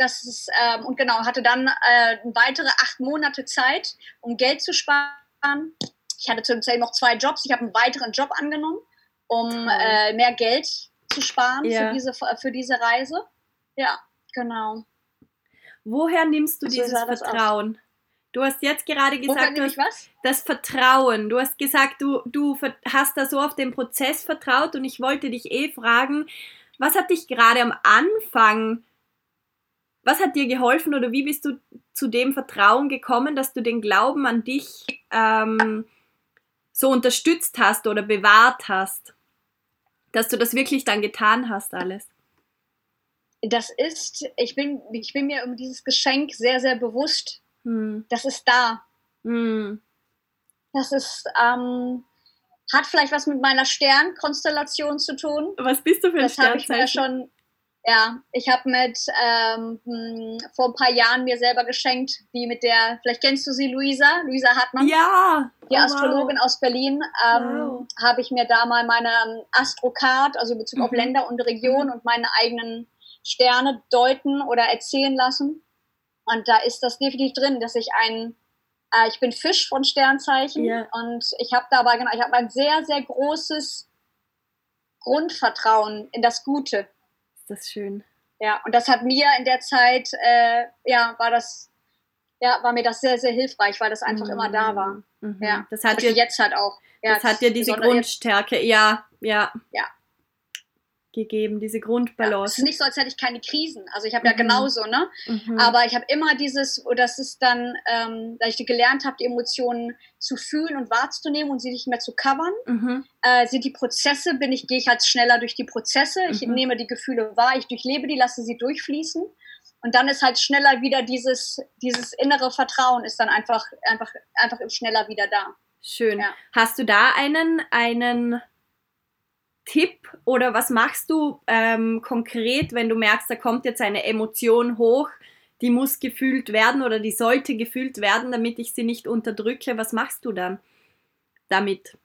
das ist, ähm, und genau, hatte dann äh, weitere acht Monate Zeit, um Geld zu sparen. Ich hatte zu dem noch zwei Jobs. Ich habe einen weiteren Job angenommen, um äh, mehr Geld zu sparen ja. für, diese, für diese Reise. Ja, genau. Woher nimmst du also dieses Vertrauen? Du hast jetzt gerade gesagt, du hast das Vertrauen. Du hast gesagt, du, du hast da so auf den Prozess vertraut und ich wollte dich eh fragen, was hat dich gerade am Anfang was hat dir geholfen oder wie bist du zu dem Vertrauen gekommen, dass du den Glauben an dich ähm, so unterstützt hast oder bewahrt hast? Dass du das wirklich dann getan hast, alles? Das ist, ich bin, ich bin mir um dieses Geschenk sehr, sehr bewusst. Hm. Das ist da. Hm. Das ist, ähm, hat vielleicht was mit meiner Sternkonstellation zu tun. Was bist du für ein Das habe ich mir schon ja, ich habe mit ähm, vor ein paar Jahren mir selber geschenkt, wie mit der, vielleicht kennst du sie, Luisa, Luisa Hartmann. Ja. Die oh, Astrologin wow. aus Berlin. Ähm, wow. Habe ich mir da mal meine ähm, Astrocard, also in Bezug mhm. auf Länder und Regionen mhm. und meine eigenen Sterne deuten oder erzählen lassen. Und da ist das definitiv drin, dass ich ein, äh, ich bin Fisch von Sternzeichen yeah. und ich habe dabei, genau, ich habe ein sehr, sehr großes Grundvertrauen in das Gute das schön. Ja, und das hat mir in der Zeit, äh, ja, war das, ja, war mir das sehr, sehr hilfreich, weil das einfach mhm. immer da war. Mhm. Ja, das hat dir jetzt halt auch. Ja, das hat dir diese Grundstärke, jetzt. ja, ja. Ja, gegeben, diese Grundbalance. Ja, es ist nicht so, als hätte ich keine Krisen. Also ich habe mhm. ja genauso, ne? Mhm. Aber ich habe immer dieses, oder das ist dann, ähm, da ich gelernt habe, die Emotionen zu fühlen und wahrzunehmen und sie nicht mehr zu covern. Mhm. Äh, sind die Prozesse, bin ich, gehe ich halt schneller durch die Prozesse. Ich mhm. nehme die Gefühle wahr, ich durchlebe die, lasse sie durchfließen. Und dann ist halt schneller wieder dieses, dieses innere Vertrauen ist dann einfach, einfach, einfach schneller wieder da. Schön. Ja. Hast du da einen, einen Tipp oder was machst du ähm, konkret, wenn du merkst, da kommt jetzt eine Emotion hoch, die muss gefühlt werden oder die sollte gefühlt werden, damit ich sie nicht unterdrücke? Was machst du dann damit?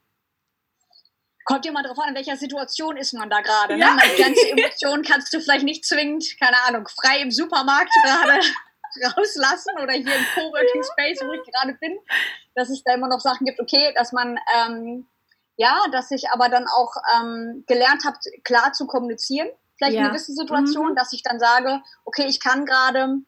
Kommt immer darauf an, in welcher Situation ist man da gerade. Ne? Ja. Ne? Meine ganze Emotion kannst du vielleicht nicht zwingend, keine Ahnung, frei im Supermarkt gerade [laughs] rauslassen oder hier im Coworking Space, wo ich gerade bin, dass es da immer noch Sachen gibt, okay, dass man ähm, ja, dass ich aber dann auch ähm, gelernt habe, klar zu kommunizieren. vielleicht ja. in gewissen Situationen, mhm. dass ich dann sage, okay, ich kann gerade,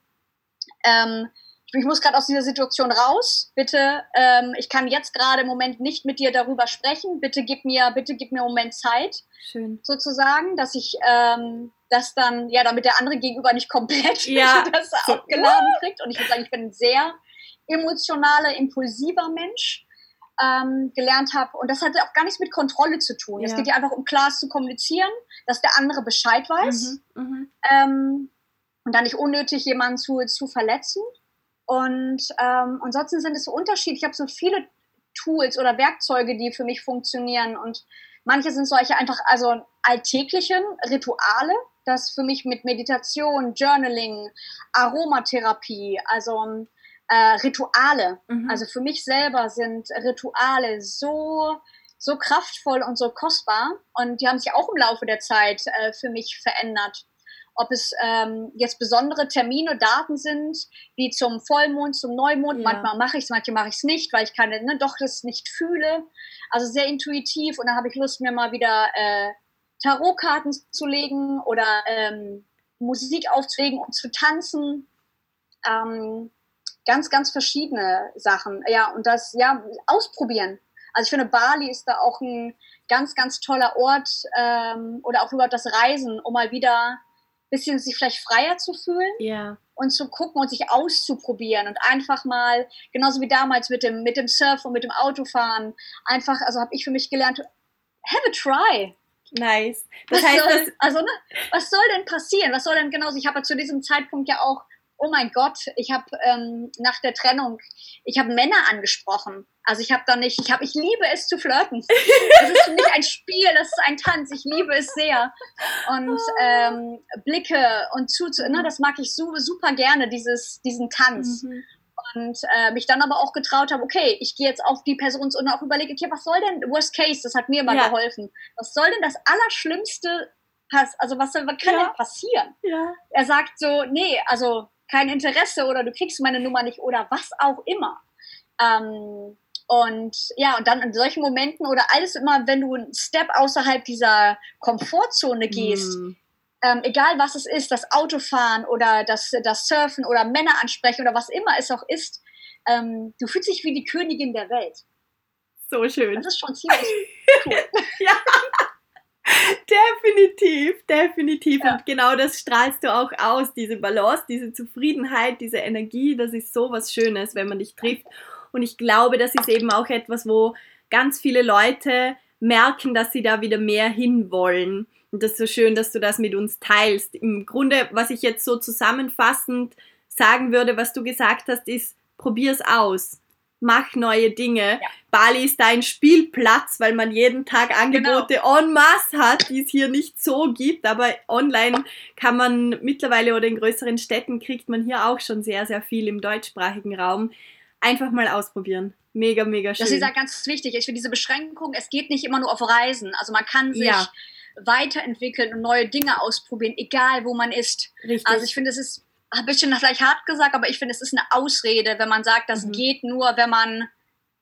ähm, ich muss gerade aus dieser Situation raus. Bitte, ähm, ich kann jetzt gerade im Moment nicht mit dir darüber sprechen. Bitte gib mir, bitte gib mir einen Moment Zeit. Schön. Sozusagen, dass ich ähm, das dann, ja, damit der andere gegenüber nicht komplett ja. [laughs] das so, abgeladen kriegt. Und ich würde sagen, ich bin ein sehr emotionaler, impulsiver Mensch. Ähm, gelernt habe. Und das hat auch gar nichts mit Kontrolle zu tun. Ja. Es geht ja einfach um klar zu kommunizieren, dass der andere Bescheid weiß. Mhm, mhm. ähm, und dann nicht unnötig jemanden zu, zu verletzen. Und ähm, ansonsten sind es so Unterschiede. Ich habe so viele Tools oder Werkzeuge, die für mich funktionieren. Und manche sind solche einfach, also alltäglichen Rituale, das für mich mit Meditation, Journaling, Aromatherapie, also äh, Rituale. Mhm. Also für mich selber sind Rituale so so kraftvoll und so kostbar und die haben sich auch im Laufe der Zeit äh, für mich verändert ob es ähm, jetzt besondere Termine, Daten sind, wie zum Vollmond, zum Neumond. Ja. Manchmal mache ich es, manchmal mache ich es nicht, weil ich kann ne, doch das nicht fühle. Also sehr intuitiv und dann habe ich Lust, mir mal wieder äh, Tarotkarten zu legen oder ähm, Musik aufzulegen und zu tanzen. Ähm, ganz, ganz verschiedene Sachen. Ja, und das, ja, ausprobieren. Also ich finde, Bali ist da auch ein ganz, ganz toller Ort ähm, oder auch über das Reisen, um mal wieder bisschen sich vielleicht freier zu fühlen ja. und zu gucken und sich auszuprobieren und einfach mal, genauso wie damals mit dem, mit dem Surfen und mit dem Autofahren, einfach, also habe ich für mich gelernt, have a try. Nice. Das was heißt, soll, also, ne, was soll denn passieren? Was soll denn genauso? Ich habe ja zu diesem Zeitpunkt ja auch oh mein Gott, ich habe ähm, nach der Trennung, ich habe Männer angesprochen. Also ich habe da nicht, ich habe, ich liebe es zu flirten. Das ist für mich ein Spiel, das ist ein Tanz. Ich liebe es sehr. Und ähm, Blicke und zu, ne, das mag ich so, super gerne, dieses, diesen Tanz. Mhm. Und äh, mich dann aber auch getraut habe, okay, ich gehe jetzt auf die Person und auch überlege, okay, was soll denn, Worst Case, das hat mir mal ja. geholfen. Was soll denn das Allerschlimmste? Also was, was kann ja. denn passieren? Ja. Er sagt so, nee, also kein Interesse oder du kriegst meine Nummer nicht oder was auch immer. Ähm, und ja, und dann in solchen Momenten oder alles immer, wenn du einen Step außerhalb dieser Komfortzone gehst, mm. ähm, egal was es ist, das Autofahren oder das, das Surfen oder Männer ansprechen oder was immer es auch ist, ähm, du fühlst dich wie die Königin der Welt. So schön. Das ist schon ziemlich [laughs] cool. ja. [laughs] Definitiv, definitiv. Ja. Und genau das strahlst du auch aus, diese Balance, diese Zufriedenheit, diese Energie. Das ist so was Schönes, wenn man dich trifft. Und ich glaube, das ist eben auch etwas, wo ganz viele Leute merken, dass sie da wieder mehr hinwollen. Und das ist so schön, dass du das mit uns teilst. Im Grunde, was ich jetzt so zusammenfassend sagen würde, was du gesagt hast, ist, probier's aus mach neue Dinge. Ja. Bali ist ein Spielplatz, weil man jeden Tag Angebote genau. en masse hat, die es hier nicht so gibt. Aber online kann man mittlerweile oder in größeren Städten kriegt man hier auch schon sehr, sehr viel im deutschsprachigen Raum. Einfach mal ausprobieren. Mega, mega schön. Das ist ja ganz wichtig. Ich finde diese Beschränkung, es geht nicht immer nur auf Reisen. Also man kann sich ja. weiterentwickeln und neue Dinge ausprobieren, egal wo man ist. Richtig. Also ich finde, es ist ein bisschen vielleicht hart gesagt, aber ich finde, es ist eine Ausrede, wenn man sagt, das mhm. geht nur, wenn man,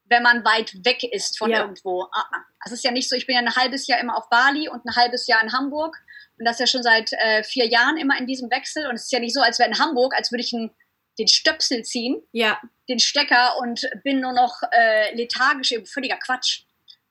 wenn man weit weg ist von ja. irgendwo. Ah, ah. Es ist ja nicht so, ich bin ja ein halbes Jahr immer auf Bali und ein halbes Jahr in Hamburg und das ja schon seit äh, vier Jahren immer in diesem Wechsel und es ist ja nicht so, als wäre in Hamburg, als würde ich ein, den Stöpsel ziehen, ja. den Stecker und bin nur noch äh, lethargisch, völliger Quatsch.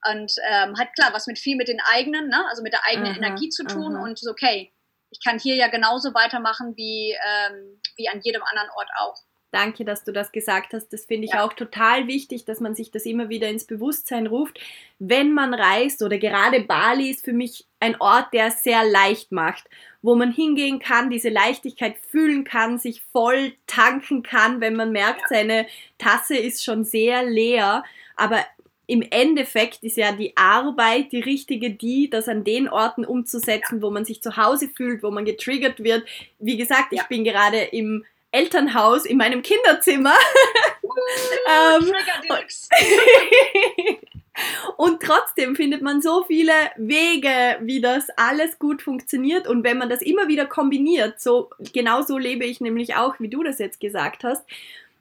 Und ähm, hat klar was mit viel mit den eigenen, ne? also mit der eigenen aha, Energie zu tun aha. und so, okay, ich kann hier ja genauso weitermachen wie, ähm, wie an jedem anderen Ort auch. Danke, dass du das gesagt hast. Das finde ich ja. auch total wichtig, dass man sich das immer wieder ins Bewusstsein ruft. Wenn man reist oder gerade Bali ist für mich ein Ort, der es sehr leicht macht, wo man hingehen kann, diese Leichtigkeit fühlen kann, sich voll tanken kann, wenn man merkt, ja. seine Tasse ist schon sehr leer. Aber im Endeffekt ist ja die Arbeit die richtige, die, das an den Orten umzusetzen, wo man sich zu Hause fühlt, wo man getriggert wird. Wie gesagt, ich ja. bin gerade im Elternhaus, in meinem Kinderzimmer. [laughs] [laughs] ähm, [laughs] und trotzdem findet man so viele Wege, wie das alles gut funktioniert. Und wenn man das immer wieder kombiniert, so genau so lebe ich nämlich auch, wie du das jetzt gesagt hast,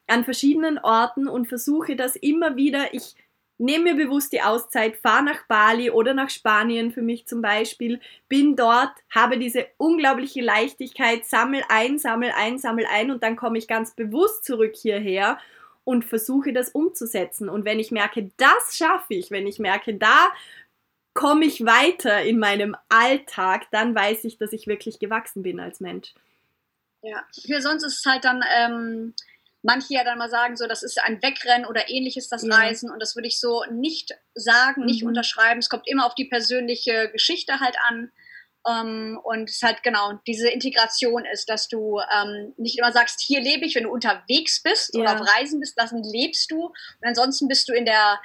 an verschiedenen Orten und versuche das immer wieder, ich nehme mir bewusst die Auszeit, fahre nach Bali oder nach Spanien für mich zum Beispiel, bin dort, habe diese unglaubliche Leichtigkeit, sammel ein, sammel ein, sammel ein und dann komme ich ganz bewusst zurück hierher und versuche das umzusetzen. Und wenn ich merke, das schaffe ich, wenn ich merke, da komme ich weiter in meinem Alltag, dann weiß ich, dass ich wirklich gewachsen bin als Mensch. Ja, für sonst ist es halt dann, ähm, manche ja dann mal sagen, so, das ist ein Wegrennen oder ähnliches, das ja. Reisen. Und das würde ich so nicht sagen, mhm. nicht unterschreiben. Es kommt immer auf die persönliche Geschichte halt an. Um, ähm, und es halt genau diese Integration ist, dass du ähm, nicht immer sagst, hier lebe ich, wenn du unterwegs bist ja. oder auf Reisen bist, dann lebst du. Und ansonsten bist du in der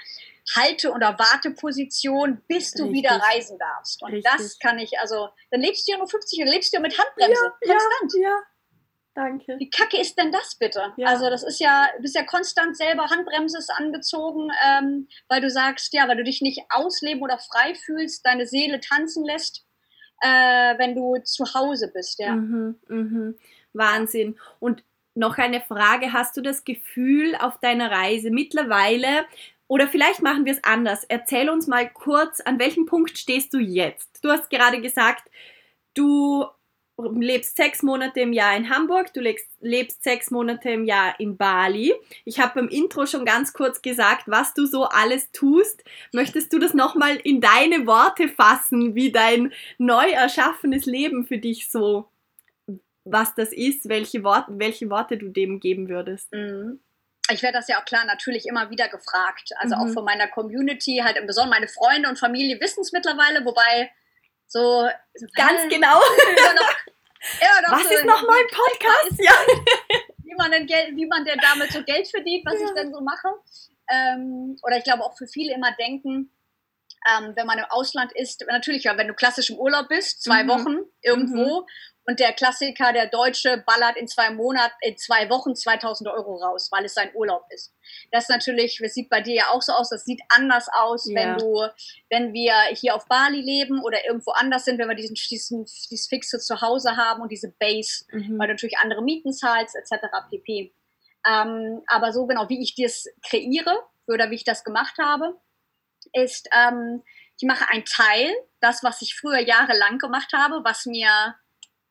Halte- oder Warteposition, bis du Richtig. wieder reisen darfst. Und Richtig. das kann ich, also, dann lebst du ja nur 50, dann lebst du ja mit Handbremse, ja, konstant. Ja, ja. Danke. Wie kacke ist denn das bitte? Ja. Also das ist ja, du bist ja konstant selber Handbremse ist angezogen, ähm, weil du sagst, ja, weil du dich nicht ausleben oder frei fühlst, deine Seele tanzen lässt, äh, wenn du zu Hause bist, ja. Mhm, mhm. Wahnsinn. Und noch eine Frage, hast du das Gefühl auf deiner Reise mittlerweile, oder vielleicht machen wir es anders. Erzähl uns mal kurz, an welchem Punkt stehst du jetzt? Du hast gerade gesagt, du lebst sechs Monate im Jahr in Hamburg, du lebst, lebst sechs Monate im Jahr in Bali. Ich habe beim Intro schon ganz kurz gesagt, was du so alles tust. Möchtest du das nochmal in deine Worte fassen, wie dein neu erschaffenes Leben für dich so, was das ist, welche, Wort, welche Worte du dem geben würdest? Mhm ich werde das ja auch klar natürlich immer wieder gefragt. Also mhm. auch von meiner Community, halt im Besonderen meine Freunde und Familie wissen es mittlerweile, wobei so. Ganz äh, genau. Noch, [laughs] was so ist nochmal ein Podcast? Ist, ja. [laughs] Wie man, denn Geld, wie man denn damit so Geld verdient, was ja. ich denn so mache. Ähm, oder ich glaube auch für viele immer denken, ähm, wenn man im Ausland ist, natürlich, ja, wenn du klassisch im Urlaub bist, zwei mhm. Wochen irgendwo, mhm. Und der Klassiker, der Deutsche, ballert in zwei Monaten, in zwei Wochen 2000 Euro raus, weil es sein Urlaub ist. Das natürlich, das sieht bei dir ja auch so aus, das sieht anders aus, ja. wenn du, wenn wir hier auf Bali leben oder irgendwo anders sind, wenn wir diesen, diesen dieses fixe Zuhause haben und diese Base, mhm. weil du natürlich andere Mieten zahlst, etc. pp. Ähm, aber so genau, wie ich das kreiere oder wie ich das gemacht habe, ist, ähm, ich mache einen Teil, das, was ich früher jahrelang gemacht habe, was mir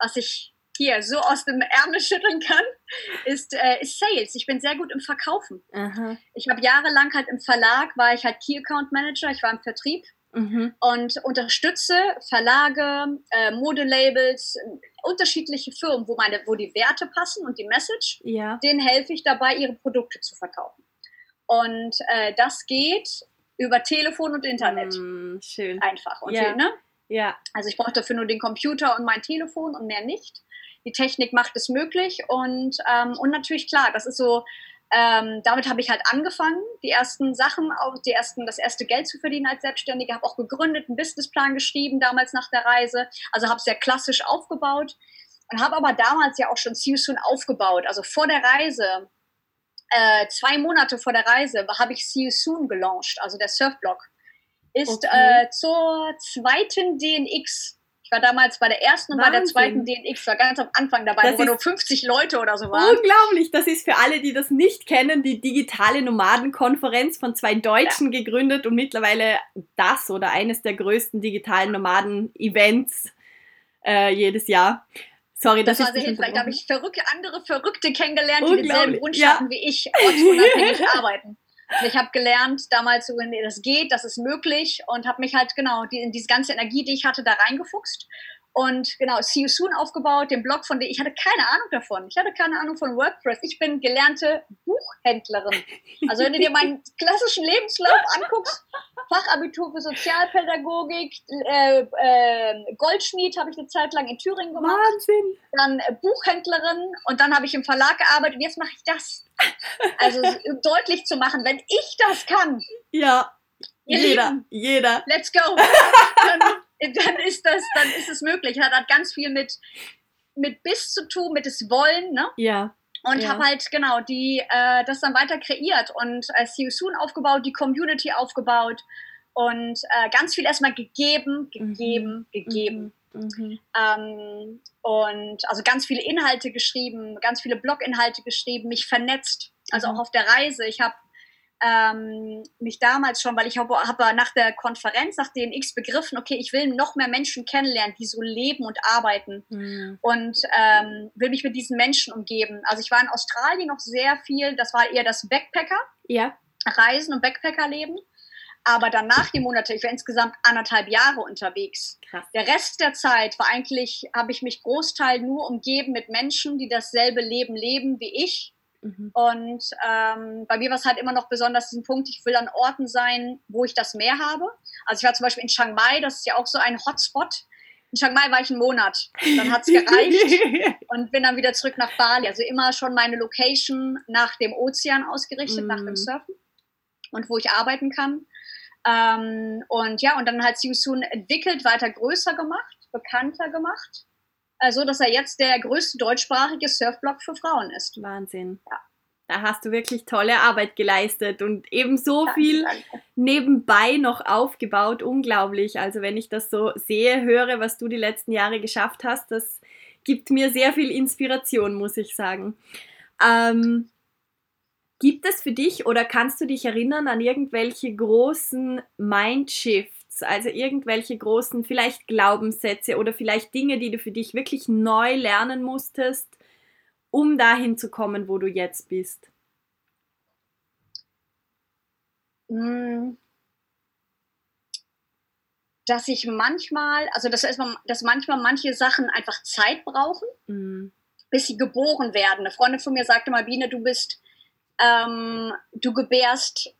was ich hier so aus dem Ärmel schütteln kann, ist, äh, ist Sales. Ich bin sehr gut im Verkaufen. Aha. Ich habe jahrelang halt im Verlag, war ich halt Key Account Manager, ich war im Vertrieb mhm. und unterstütze Verlage, äh, Modelabels, unterschiedliche Firmen, wo, meine, wo die Werte passen und die Message. Ja. Denen helfe ich dabei, ihre Produkte zu verkaufen. Und äh, das geht über Telefon und Internet. Mm, schön. Einfach. Und ja. Hier, ne? Ja. Also ich brauche dafür nur den Computer und mein Telefon und mehr nicht. Die Technik macht es möglich und, ähm, und natürlich klar, das ist so, ähm, damit habe ich halt angefangen, die ersten Sachen, auch die ersten, das erste Geld zu verdienen als Selbstständige, habe auch gegründet, einen Businessplan geschrieben damals nach der Reise, also habe sehr klassisch aufgebaut und habe aber damals ja auch schon See Soon aufgebaut, also vor der Reise, äh, zwei Monate vor der Reise, habe ich See Soon gelauncht, also der Surfblog ist okay. äh, zur zweiten DNX. Ich war damals bei der ersten und Wahnsinn. bei der zweiten DNX, war ganz am Anfang dabei, das wo nur 50 Leute oder so waren. Unglaublich, das ist für alle, die das nicht kennen, die digitale Nomadenkonferenz von zwei Deutschen ja. gegründet und mittlerweile das oder eines der größten digitalen Nomaden-Events äh, jedes Jahr. Sorry, das, das war sehr hilfreich. Da habe ich verrückte, andere Verrückte kennengelernt, die denselben Wunsch ja. wie ich, ortsunabhängig [laughs] arbeiten. Und ich habe gelernt damals, so, nee, das geht, das ist möglich und habe mich halt genau die, in diese ganze Energie, die ich hatte, da reingefuchst und genau, See You Soon aufgebaut, den Blog von dem, ich hatte keine Ahnung davon. Ich hatte keine Ahnung von WordPress. Ich bin gelernte Buchhändlerin. Also wenn du dir meinen [laughs] klassischen Lebenslauf anguckst, Fachabitur für Sozialpädagogik, äh, äh, Goldschmied habe ich eine Zeit lang in Thüringen gemacht. Wahnsinn. Dann äh, Buchhändlerin und dann habe ich im Verlag gearbeitet und jetzt mache ich das. Also deutlich zu machen, wenn ich das kann. Ja. Jeder, Lieben, jeder. Let's go. Dann, [laughs] [laughs] dann ist das, dann ist es möglich. Das hat ganz viel mit, mit Biss zu tun, mit das Wollen, ne? Ja. Und ja. habe halt genau die äh, das dann weiter kreiert und äh, See You Soon aufgebaut, die Community aufgebaut und äh, ganz viel erstmal gegeben, gegeben, mhm. gegeben. Mhm. Mhm. Ähm, und also ganz viele Inhalte geschrieben, ganz viele Blog-Inhalte geschrieben, mich vernetzt. Also mhm. auch auf der Reise. Ich habe ähm, mich damals schon, weil ich habe hab nach der Konferenz, nach DNX begriffen, okay, ich will noch mehr Menschen kennenlernen, die so leben und arbeiten mhm. und ähm, will mich mit diesen Menschen umgeben. Also ich war in Australien noch sehr viel, das war eher das Backpacker. Ja. Reisen und Backpackerleben. Aber danach die Monate, ich war insgesamt anderthalb Jahre unterwegs. Krass. Der Rest der Zeit war eigentlich, habe ich mich Großteil nur umgeben mit Menschen, die dasselbe Leben leben wie ich. Mhm. Und ähm, bei mir war es halt immer noch besonders diesen Punkt, ich will an Orten sein, wo ich das Meer habe. Also ich war zum Beispiel in Chiang Mai, das ist ja auch so ein Hotspot. In Chiang Mai war ich einen Monat. Dann hat es [laughs] gereicht und bin dann wieder zurück nach Bali. Also immer schon meine Location nach dem Ozean ausgerichtet, mhm. nach dem mhm. Surfen und wo ich arbeiten kann. Ähm, und ja, und dann hat Yusun entwickelt, weiter größer gemacht, bekannter gemacht, also dass er jetzt der größte deutschsprachige Surfblog für Frauen ist. Wahnsinn. Ja. Da hast du wirklich tolle Arbeit geleistet und eben so danke, viel danke. nebenbei noch aufgebaut. Unglaublich. Also wenn ich das so sehe, höre, was du die letzten Jahre geschafft hast, das gibt mir sehr viel Inspiration, muss ich sagen. Ähm, Gibt es für dich oder kannst du dich erinnern an irgendwelche großen Mindshifts, also irgendwelche großen vielleicht Glaubenssätze oder vielleicht Dinge, die du für dich wirklich neu lernen musstest, um dahin zu kommen, wo du jetzt bist? Hm. Dass ich manchmal, also dass, dass manchmal manche Sachen einfach Zeit brauchen, mhm. bis sie geboren werden. Eine Freundin von mir sagte mal, Biene, du bist ähm, du gebärst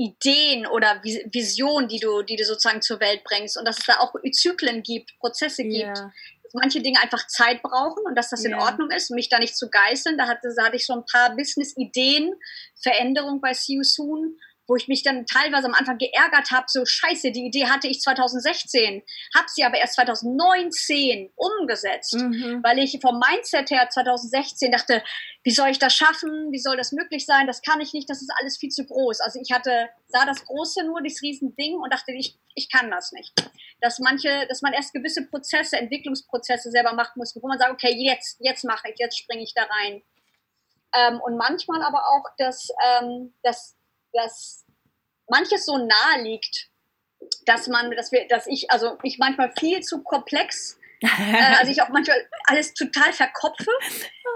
Ideen oder Visionen, die du, die du sozusagen zur Welt bringst und dass es da auch Zyklen gibt, Prozesse gibt. Yeah. Dass manche Dinge einfach Zeit brauchen und dass das yeah. in Ordnung ist, mich da nicht zu geißeln. Da hatte, da hatte ich so ein paar Business-Ideen, Veränderung bei See You Soon wo ich mich dann teilweise am Anfang geärgert habe, so scheiße, die Idee hatte ich 2016, habe sie aber erst 2019 umgesetzt, mhm. weil ich vom Mindset her 2016 dachte, wie soll ich das schaffen, wie soll das möglich sein, das kann ich nicht, das ist alles viel zu groß. Also ich hatte, sah das Große nur, dieses Riesending und dachte, ich, ich kann das nicht. Dass manche, dass man erst gewisse Prozesse, Entwicklungsprozesse selber machen muss, bevor man sagt, okay, jetzt, jetzt mache ich, jetzt springe ich da rein. Ähm, und manchmal aber auch, dass, ähm, dass dass manches so nahe liegt, dass man, dass wir, dass ich, also ich manchmal viel zu komplex, [laughs] äh, also ich auch manchmal alles total verkopfe.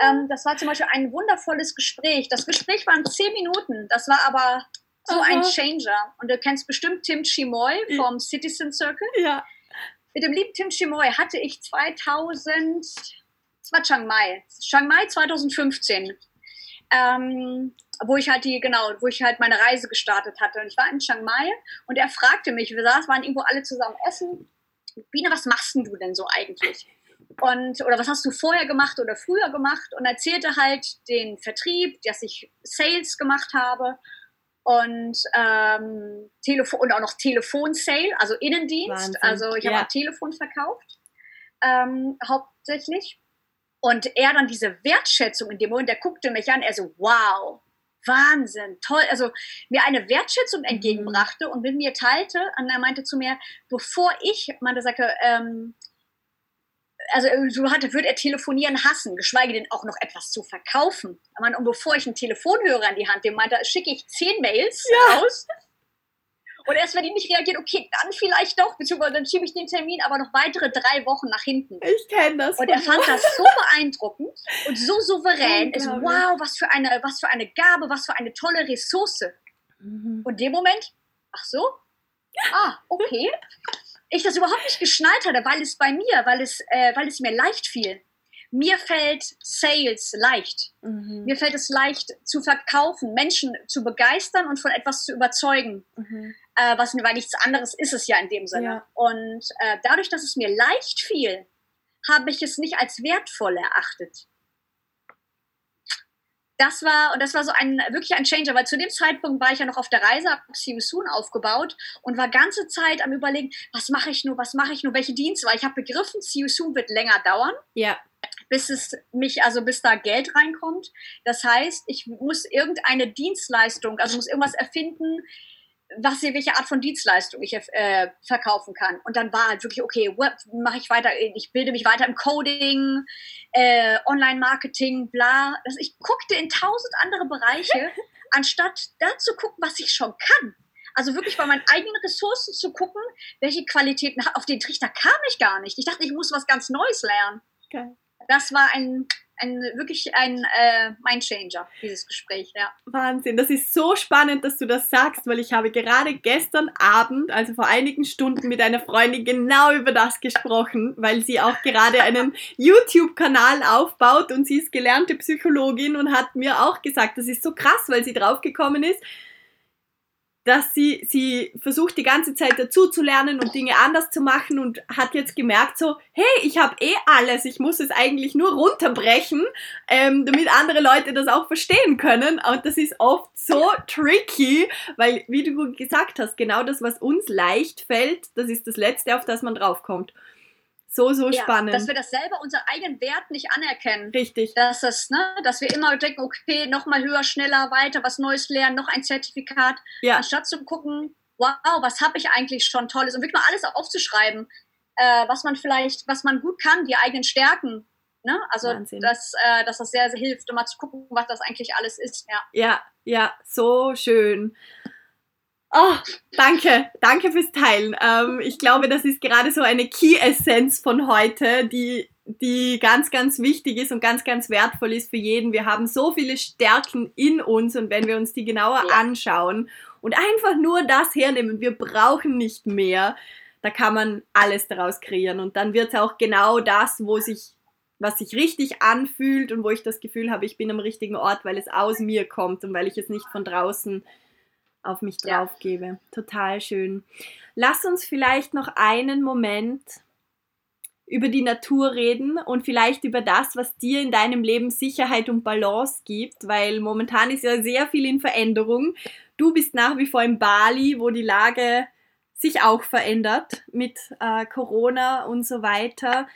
Ähm, das war zum Beispiel ein wundervolles Gespräch. Das Gespräch waren zehn Minuten, das war aber so Aha. ein Changer. Und du kennst bestimmt Tim Chimoy vom Citizen Circle. Ja. Mit dem lieben Tim Chimoy hatte ich 2000, das war Chiang Mai, Chiang Mai 2015 ähm, wo ich halt die, genau, wo ich halt meine Reise gestartet hatte. Und ich war in Chiang Mai und er fragte mich, wir saßen, waren irgendwo alle zusammen essen. Biene, was machst du denn so eigentlich? Und, oder was hast du vorher gemacht oder früher gemacht? Und erzählte halt den Vertrieb, dass ich Sales gemacht habe und ähm, Telefon und auch noch Telefonsale, also Innendienst. Wahnsinn. Also ich habe ja. auch Telefon verkauft, ähm, hauptsächlich. Und er dann diese Wertschätzung in dem Moment, der guckte mich an, er so, wow, Wahnsinn, toll, also mir eine Wertschätzung entgegenbrachte und mit mir teilte und er meinte zu mir, bevor ich, meinte, sagte, ähm, also so hatte, würde er telefonieren hassen, geschweige denn auch noch etwas zu verkaufen. und bevor ich einen Telefonhörer in die Hand nehme, meinte, schicke ich zehn Mails ja. raus und erst wenn die nicht reagiert, okay, dann vielleicht doch, beziehungsweise dann schiebe ich den Termin aber noch weitere drei Wochen nach hinten. Ich kenne das. Und er fand das so beeindruckend und so souverän. Ist, wow, was für, eine, was für eine Gabe, was für eine tolle Ressource. Mhm. Und in dem Moment, ach so, ah, okay. Ich das überhaupt nicht geschnallt hatte, weil es bei mir, weil es, äh, weil es mir leicht fiel mir fällt Sales leicht. Mhm. Mir fällt es leicht zu verkaufen, Menschen zu begeistern und von etwas zu überzeugen. Mhm. Äh, was, weil nichts anderes ist es ja in dem Sinne. Ja. Und äh, dadurch, dass es mir leicht fiel, habe ich es nicht als wertvoll erachtet. Das war, und das war so ein, wirklich ein Changer, weil zu dem Zeitpunkt war ich ja noch auf der Reise, habe See Soon aufgebaut und war ganze Zeit am überlegen, was mache ich nur, was mache ich nur, welche Dienste, weil ich habe begriffen, See Soon wird länger dauern. Ja bis es mich, also bis da Geld reinkommt. Das heißt, ich muss irgendeine Dienstleistung, also muss irgendwas erfinden, was welche Art von Dienstleistung ich äh, verkaufen kann. Und dann war halt wirklich, okay, mache ich weiter, ich bilde mich weiter im Coding, äh, Online-Marketing, bla. Also ich guckte in tausend andere Bereiche, [laughs] anstatt da zu gucken, was ich schon kann. Also wirklich bei meinen eigenen Ressourcen zu gucken, welche Qualitäten, auf den Trichter kam ich gar nicht. Ich dachte, ich muss was ganz Neues lernen. Okay. Das war ein ein, wirklich ein äh, Mindchanger, dieses Gespräch, ja. Wahnsinn, das ist so spannend, dass du das sagst, weil ich habe gerade gestern Abend, also vor einigen Stunden, mit einer Freundin genau über das gesprochen, weil sie auch gerade einen [laughs] YouTube-Kanal aufbaut und sie ist gelernte Psychologin und hat mir auch gesagt, das ist so krass, weil sie draufgekommen ist, dass sie, sie versucht die ganze Zeit dazu zu lernen und Dinge anders zu machen und hat jetzt gemerkt so, hey, ich habe eh alles, ich muss es eigentlich nur runterbrechen, ähm, damit andere Leute das auch verstehen können. Und das ist oft so tricky, weil, wie du gesagt hast, genau das, was uns leicht fällt, das ist das Letzte, auf das man draufkommt. So, so ja, spannend. Dass wir das selber, unseren eigenen Wert nicht anerkennen. Richtig. Dass, das, ne, dass wir immer denken, okay, nochmal höher, schneller, weiter, was Neues lernen, noch ein Zertifikat. Ja. Anstatt zu gucken, wow, was habe ich eigentlich schon Tolles und wirklich mal alles aufzuschreiben, äh, was man vielleicht, was man gut kann, die eigenen Stärken. Ne? Also, dass, äh, dass das sehr, sehr hilft, um mal zu gucken, was das eigentlich alles ist. Ja, ja, ja so schön. Oh, danke, danke fürs Teilen. Ähm, ich glaube, das ist gerade so eine Key-Essenz von heute, die, die ganz, ganz wichtig ist und ganz, ganz wertvoll ist für jeden. Wir haben so viele Stärken in uns und wenn wir uns die genauer ja. anschauen und einfach nur das hernehmen, wir brauchen nicht mehr, da kann man alles daraus kreieren und dann wird es auch genau das, wo sich was sich richtig anfühlt und wo ich das Gefühl habe, ich bin am richtigen Ort, weil es aus mir kommt und weil ich es nicht von draußen auf mich drauf ja. gebe. Total schön. Lass uns vielleicht noch einen Moment über die Natur reden und vielleicht über das, was dir in deinem Leben Sicherheit und Balance gibt, weil momentan ist ja sehr viel in Veränderung. Du bist nach wie vor in Bali, wo die Lage sich auch verändert mit äh, Corona und so weiter.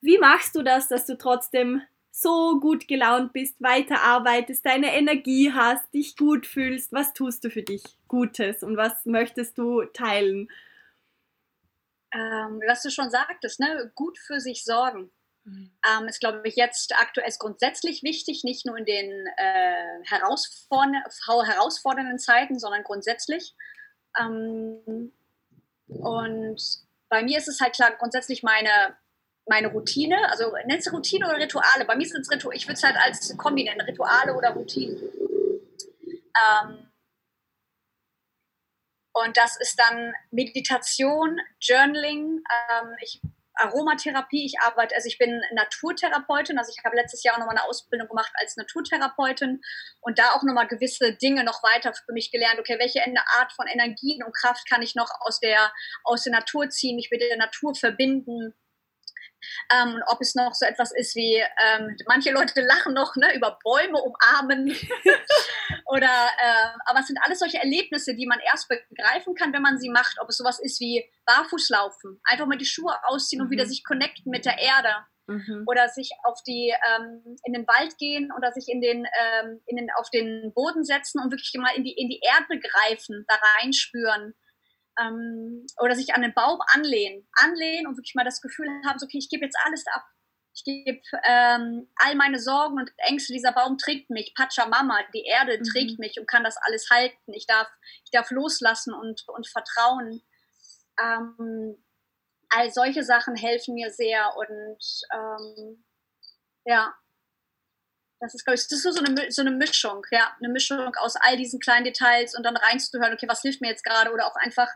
Wie machst du das, dass du trotzdem so gut gelaunt bist, weiterarbeitest, deine Energie hast, dich gut fühlst, was tust du für dich Gutes und was möchtest du teilen? Ähm, was du schon sagtest, ne? gut für sich sorgen. Mhm. Ähm, ist, glaube ich, jetzt aktuell grundsätzlich wichtig, nicht nur in den äh, herausfordernden, herausfordernden Zeiten, sondern grundsätzlich. Ähm, und bei mir ist es halt klar, grundsätzlich meine meine Routine, also nennst du Routine oder Rituale? Bei mir sind es Rituale, ich würde es halt als Kombi nennen, Rituale oder Routinen. Ähm, und das ist dann Meditation, Journaling, ähm, ich, Aromatherapie, ich arbeite, also ich bin Naturtherapeutin, also ich habe letztes Jahr auch nochmal eine Ausbildung gemacht als Naturtherapeutin und da auch nochmal gewisse Dinge noch weiter für mich gelernt. Okay, welche Art von Energien und Kraft kann ich noch aus der, aus der Natur ziehen, mich mit der Natur verbinden? Ähm, ob es noch so etwas ist wie, ähm, manche Leute [laughs] lachen noch ne, über Bäume umarmen. [laughs] Oder, äh, aber es sind alles solche Erlebnisse, die man erst begreifen kann, wenn man sie macht. Ob es sowas ist wie Barfußlaufen, einfach mal die Schuhe ausziehen mhm. und wieder mhm. sich connecten mit der Erde. Mhm. Oder sich auf die, ähm, in den Wald gehen oder sich in den, ähm, in den, auf den Boden setzen und wirklich mal in die, in die Erde greifen, da reinspüren ähm, oder sich an den Baum anlehnen, anlehnen und wirklich mal das Gefühl haben, so, okay, ich gebe jetzt alles ab. Ich gebe ähm, all meine Sorgen und Ängste, dieser Baum trägt mich, Pachamama, die Erde mhm. trägt mich und kann das alles halten. Ich darf, ich darf loslassen und, und vertrauen. Ähm, all solche Sachen helfen mir sehr und ähm, ja, das ist, glaube ich, das ist so eine, so eine Mischung, ja, eine Mischung aus all diesen kleinen Details und dann reinzuhören, okay, was hilft mir jetzt gerade oder auch einfach,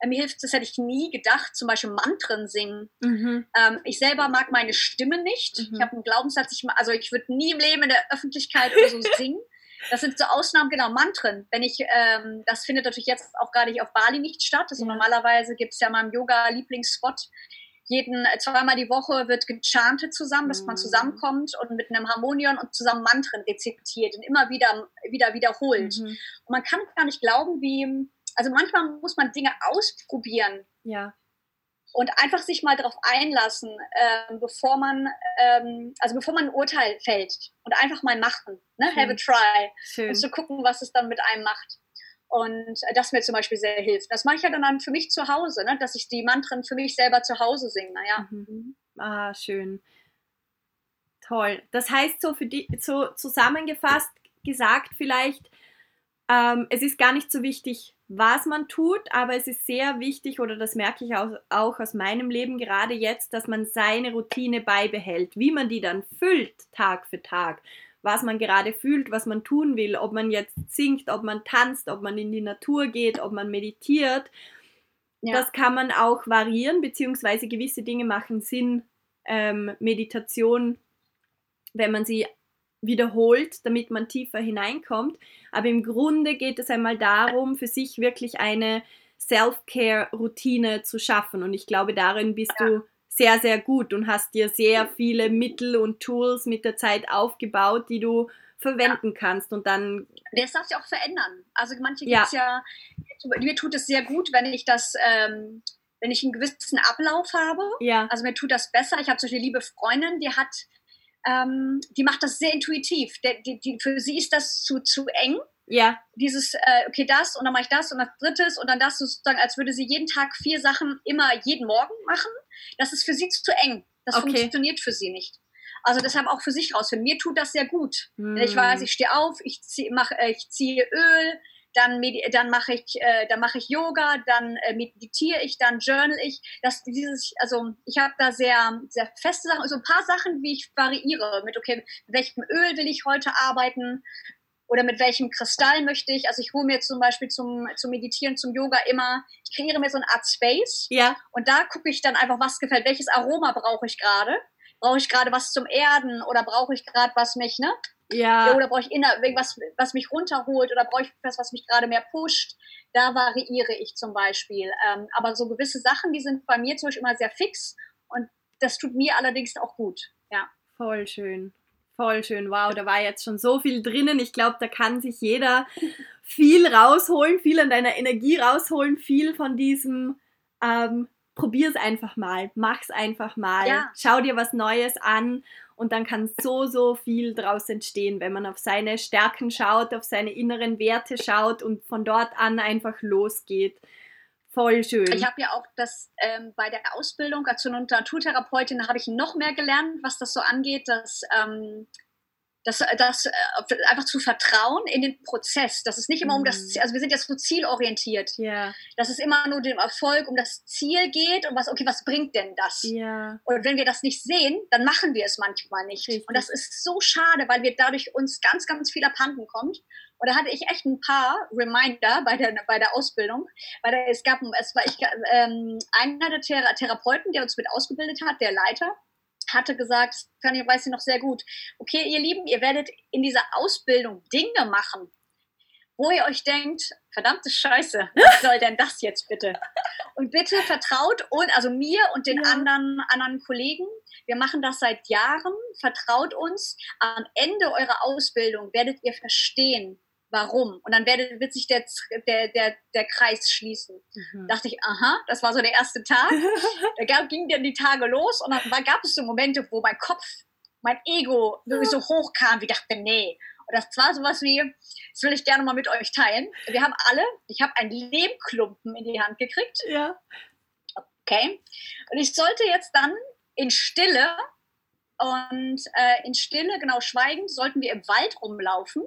äh, mir hilft, das hätte ich nie gedacht, zum Beispiel Mantren singen. Mhm. Ähm, ich selber mag meine Stimme nicht. Mhm. Ich habe einen Glaubenssatz, ich, also ich würde nie im Leben in der Öffentlichkeit oder so [laughs] singen. Das sind so Ausnahmen, genau, Mantren. Wenn ich, ähm, das findet natürlich jetzt auch gerade hier auf Bali nicht statt. Also normalerweise gibt es ja meinem Yoga-Lieblingsspot jeden zweimal die Woche wird gechantet zusammen, dass man mhm. zusammenkommt und mit einem Harmonion und zusammen Mantren rezitiert und immer wieder, wieder wiederholt. Mhm. Und man kann gar nicht glauben, wie, also manchmal muss man Dinge ausprobieren. Ja. Und einfach sich mal darauf einlassen, ähm, bevor man, ähm, also bevor man ein Urteil fällt und einfach mal machen, ne? Have a try. Schön. Und zu gucken, was es dann mit einem macht. Und das mir zum Beispiel sehr hilft. Das mache ich ja dann für mich zu Hause, ne? dass ich die Mantren für mich selber zu Hause singe. Naja. Mhm. Ah, schön. Toll. Das heißt, so für die, so zusammengefasst gesagt, vielleicht, ähm, es ist gar nicht so wichtig, was man tut, aber es ist sehr wichtig, oder das merke ich auch, auch aus meinem Leben gerade jetzt, dass man seine Routine beibehält. Wie man die dann füllt, Tag für Tag, was man gerade fühlt, was man tun will, ob man jetzt singt, ob man tanzt, ob man in die Natur geht, ob man meditiert. Ja. Das kann man auch variieren, beziehungsweise gewisse Dinge machen Sinn, ähm, Meditation, wenn man sie wiederholt, damit man tiefer hineinkommt. Aber im Grunde geht es einmal darum, für sich wirklich eine Self-Care-Routine zu schaffen. Und ich glaube, darin bist ja. du sehr, sehr gut und hast dir sehr viele Mittel und Tools mit der Zeit aufgebaut, die du verwenden ja. kannst und dann. Das darf sich auch verändern. Also manche ja. gibt ja, mir tut es sehr gut, wenn ich das, ähm, wenn ich einen gewissen Ablauf habe. Ja. Also mir tut das besser. Ich habe Beispiel eine liebe Freundin, die hat ähm, die macht das sehr intuitiv. Die, die, die, für sie ist das zu, zu eng. Ja. Dieses, äh, okay, das und dann mache ich das und das drittes und dann das sozusagen, als würde sie jeden Tag vier Sachen immer jeden Morgen machen. Das ist für sie zu eng. Das okay. funktioniert für sie nicht. Also deshalb auch für sich rausfinden. Mir tut das sehr gut. Mm. Ich weiß, ich stehe auf, ich, zieh, mach, äh, ich ziehe Öl, dann, dann mache ich, äh, dann mache ich Yoga, dann äh, meditiere ich, dann journal ich. Das, dieses, also ich habe da sehr, sehr feste Sachen, so ein paar Sachen, wie ich variiere mit, okay, mit welchem Öl will ich heute arbeiten oder mit welchem Kristall möchte ich. Also ich hole mir zum Beispiel zum, zum Meditieren, zum Yoga immer, ich kreiere mir so eine Art Space. Ja. Und da gucke ich dann einfach, was gefällt, welches Aroma brauche ich gerade. Brauche ich gerade was zum Erden oder brauche ich gerade was mich, ne? Ja. Oder brauche ich inner, irgendwas, was mich runterholt oder brauche ich etwas, was mich gerade mehr pusht. Da variiere ich zum Beispiel. Ähm, aber so gewisse Sachen, die sind bei mir zum Beispiel immer sehr fix und das tut mir allerdings auch gut. Ja. Voll schön. Voll schön. Wow, da war jetzt schon so viel drinnen. Ich glaube, da kann sich jeder viel rausholen, viel an deiner Energie rausholen, viel von diesem ähm, probier es einfach mal, mach es einfach mal, ja. schau dir was Neues an und dann kann so, so viel daraus entstehen, wenn man auf seine Stärken schaut, auf seine inneren Werte schaut und von dort an einfach losgeht. Voll schön. Ich habe ja auch das ähm, bei der Ausbildung als Naturtherapeutin habe ich noch mehr gelernt, was das so angeht, dass ähm, das, das äh, einfach zu vertrauen in den Prozess. Das ist nicht immer um das mhm. Ziel, also wir sind jetzt so zielorientiert. Ja. Dass es immer nur dem Erfolg um das Ziel geht und was, okay, was bringt denn das? Ja. Und wenn wir das nicht sehen, dann machen wir es manchmal nicht. Richtig. Und das ist so schade, weil wir dadurch uns ganz, ganz viel abhanden kommt. Und da hatte ich echt ein paar Reminder bei der, bei der Ausbildung, weil da, es gab, es war ich, ähm, einer der Thera Therapeuten, der uns mit ausgebildet hat, der Leiter, hatte gesagt, das kann ich, weiß ich noch sehr gut, okay, ihr Lieben, ihr werdet in dieser Ausbildung Dinge machen, wo ihr euch denkt, verdammte Scheiße, was soll denn das jetzt bitte? Und bitte vertraut und also mir und den ja. anderen, anderen Kollegen, wir machen das seit Jahren, vertraut uns, am Ende eurer Ausbildung werdet ihr verstehen, warum. Und dann werde, wird sich der, der, der, der Kreis schließen. Mhm. Dachte ich, aha, das war so der erste Tag. [laughs] da gab, ging dann die Tage los und dann gab es so Momente, wo mein Kopf, mein Ego so hochkam, wie ich dachte, nee. Und das war sowas wie, das will ich gerne mal mit euch teilen. Wir haben alle, ich habe einen Lehmklumpen in die Hand gekriegt. Ja. Okay. Und ich sollte jetzt dann in Stille und äh, in Stille, genau schweigend, sollten wir im Wald rumlaufen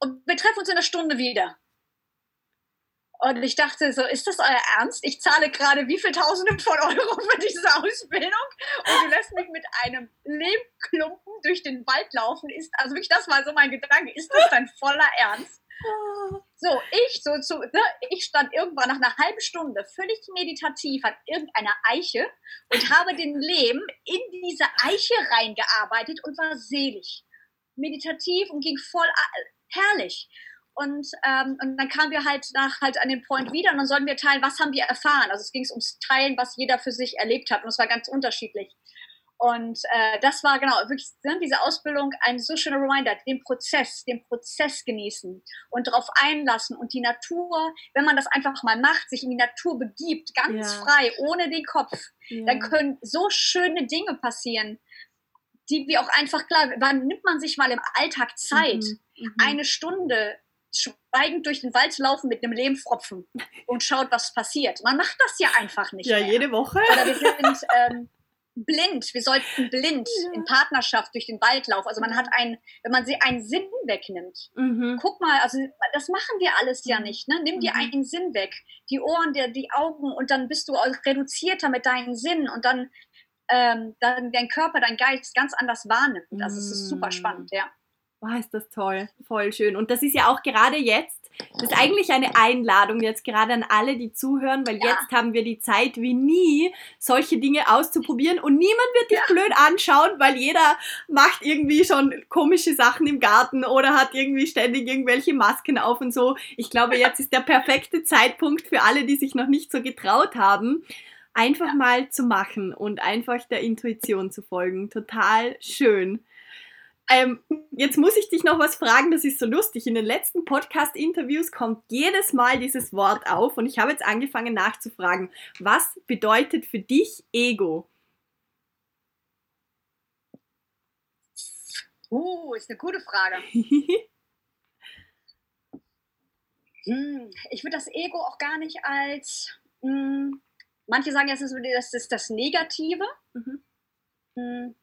und wir treffen uns in einer Stunde wieder. Und ich dachte so, ist das euer Ernst? Ich zahle gerade wie viel Tausende von Euro für diese Ausbildung und du lässt mich mit einem Lehmklumpen durch den Wald laufen. Ist, also wirklich, das war so mein Gedanke. Ist das dein voller Ernst? So, ich, so, so, ne, ich stand irgendwann nach einer halben Stunde völlig meditativ an irgendeiner Eiche und habe den Lehm in diese Eiche reingearbeitet und war selig. Meditativ und ging voll herrlich. Und, ähm, und dann kamen wir halt nach halt an den Point wieder und dann sollten wir teilen, was haben wir erfahren. Also es ging ums Teilen, was jeder für sich erlebt hat und es war ganz unterschiedlich. Und äh, das war genau wirklich ne, diese Ausbildung ein so schöner Reminder, den Prozess, den Prozess genießen und darauf einlassen und die Natur, wenn man das einfach mal macht, sich in die Natur begibt, ganz ja. frei, ohne den Kopf, ja. dann können so schöne Dinge passieren, die wir auch einfach klar, wann nimmt man sich mal im Alltag Zeit? Mhm mhm. eine Stunde schweigend durch den Wald zu laufen mit einem Lehmfropfen und schaut, was passiert. Man macht das ja einfach nicht. Ja, mehr. jede Woche. Oder wir sind, ähm, blind, wir sollten blind ja. in Partnerschaft durch den Wald laufen. Also man hat einen, wenn man sie einen Sinn wegnimmt. Mhm. Guck mal, also das machen wir alles ja mhm. nicht. Ne? Nimm dir mhm. einen Sinn weg, die Ohren, die, die Augen und dann bist du reduzierter mit deinen Sinnen und dann, ähm, dann dein Körper, dein Geist ganz anders wahrnimmt. Also es ist super spannend, ja. Wow, ist das toll, voll schön. Und das ist ja auch gerade jetzt, das ist eigentlich eine Einladung jetzt gerade an alle, die zuhören, weil ja. jetzt haben wir die Zeit wie nie, solche Dinge auszuprobieren und niemand wird dich ja. blöd anschauen, weil jeder macht irgendwie schon komische Sachen im Garten oder hat irgendwie ständig irgendwelche Masken auf und so. Ich glaube, jetzt ist der perfekte Zeitpunkt für alle, die sich noch nicht so getraut haben, einfach mal zu machen und einfach der Intuition zu folgen. Total schön. Ähm, jetzt muss ich dich noch was fragen, das ist so lustig. In den letzten Podcast-Interviews kommt jedes Mal dieses Wort auf und ich habe jetzt angefangen nachzufragen, was bedeutet für dich Ego? Uh, ist eine gute Frage. [laughs] hm, ich würde das Ego auch gar nicht als. Hm, manche sagen, das ist, das, ist das Negative. Mhm. Hm,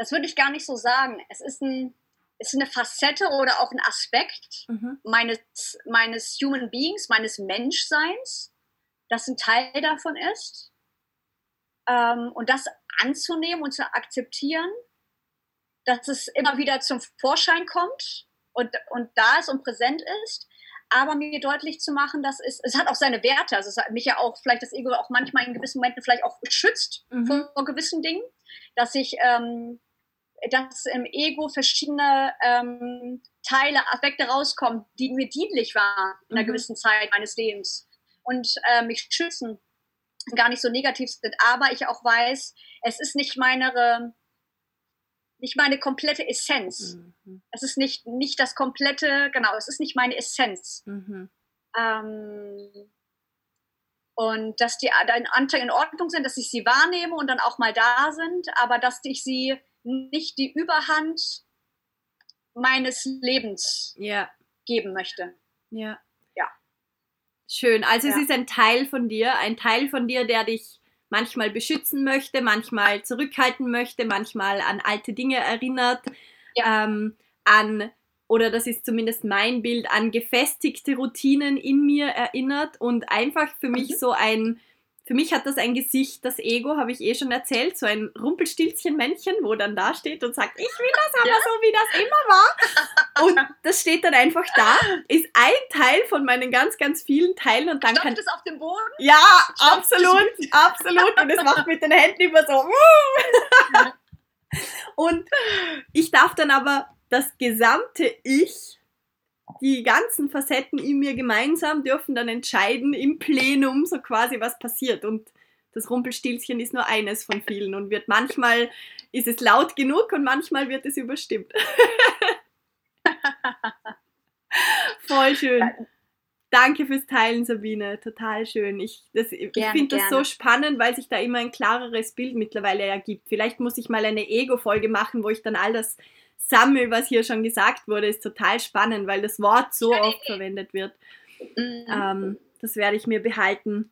das würde ich gar nicht so sagen. Es ist, ein, ist eine Facette oder auch ein Aspekt mhm. meines, meines Human Beings, meines Menschseins, das ein Teil davon ist. Ähm, und das anzunehmen und zu akzeptieren, dass es immer wieder zum Vorschein kommt und, und da ist und präsent ist, aber mir deutlich zu machen, dass es, es hat auch seine Werte. Also es hat mich ja auch vielleicht das Ego auch manchmal in gewissen Momenten vielleicht auch schützt mhm. vor, gewissen Dingen, dass ich ähm, dass im Ego verschiedene ähm, Teile, Aspekte rauskommen, die mir dienlich waren in einer mhm. gewissen Zeit meines Lebens und äh, mich schützen, gar nicht so negativ sind. Aber ich auch weiß, es ist nicht meine, nicht meine komplette Essenz. Mhm. Es ist nicht, nicht das komplette, genau, es ist nicht meine Essenz. Mhm. Ähm, und dass die Anteile in Ordnung sind, dass ich sie wahrnehme und dann auch mal da sind, aber dass ich sie nicht die Überhand meines Lebens ja. geben möchte. Ja. Ja. Schön. Also ja. es ist ein Teil von dir, ein Teil von dir, der dich manchmal beschützen möchte, manchmal zurückhalten möchte, manchmal an alte Dinge erinnert, ja. ähm, an oder das ist zumindest mein Bild, an gefestigte Routinen in mir erinnert und einfach für mich mhm. so ein für mich hat das ein Gesicht, das Ego, habe ich eh schon erzählt, so ein Rumpelstilzchen-Männchen, wo dann da steht und sagt, ich will das aber ja. so, wie das immer war. Und das steht dann einfach da, ist ein Teil von meinen ganz, ganz vielen Teilen und dann Stopft kann... es auf dem Boden? Ja, Stopft absolut, absolut. Und es macht mit den Händen immer so... und ich darf dann aber das gesamte Ich die ganzen Facetten in mir gemeinsam dürfen dann entscheiden im Plenum so quasi, was passiert. Und das Rumpelstilzchen ist nur eines von vielen und wird manchmal ist es laut genug und manchmal wird es überstimmt. [laughs] Voll schön. Danke fürs Teilen, Sabine. Total schön. Ich, ich finde das so spannend, weil sich da immer ein klareres Bild mittlerweile ergibt. Vielleicht muss ich mal eine Ego-Folge machen, wo ich dann all das sammel, was hier schon gesagt wurde, ist total spannend, weil das Wort so oft verwendet wird. Mhm. Ähm, das werde ich mir behalten.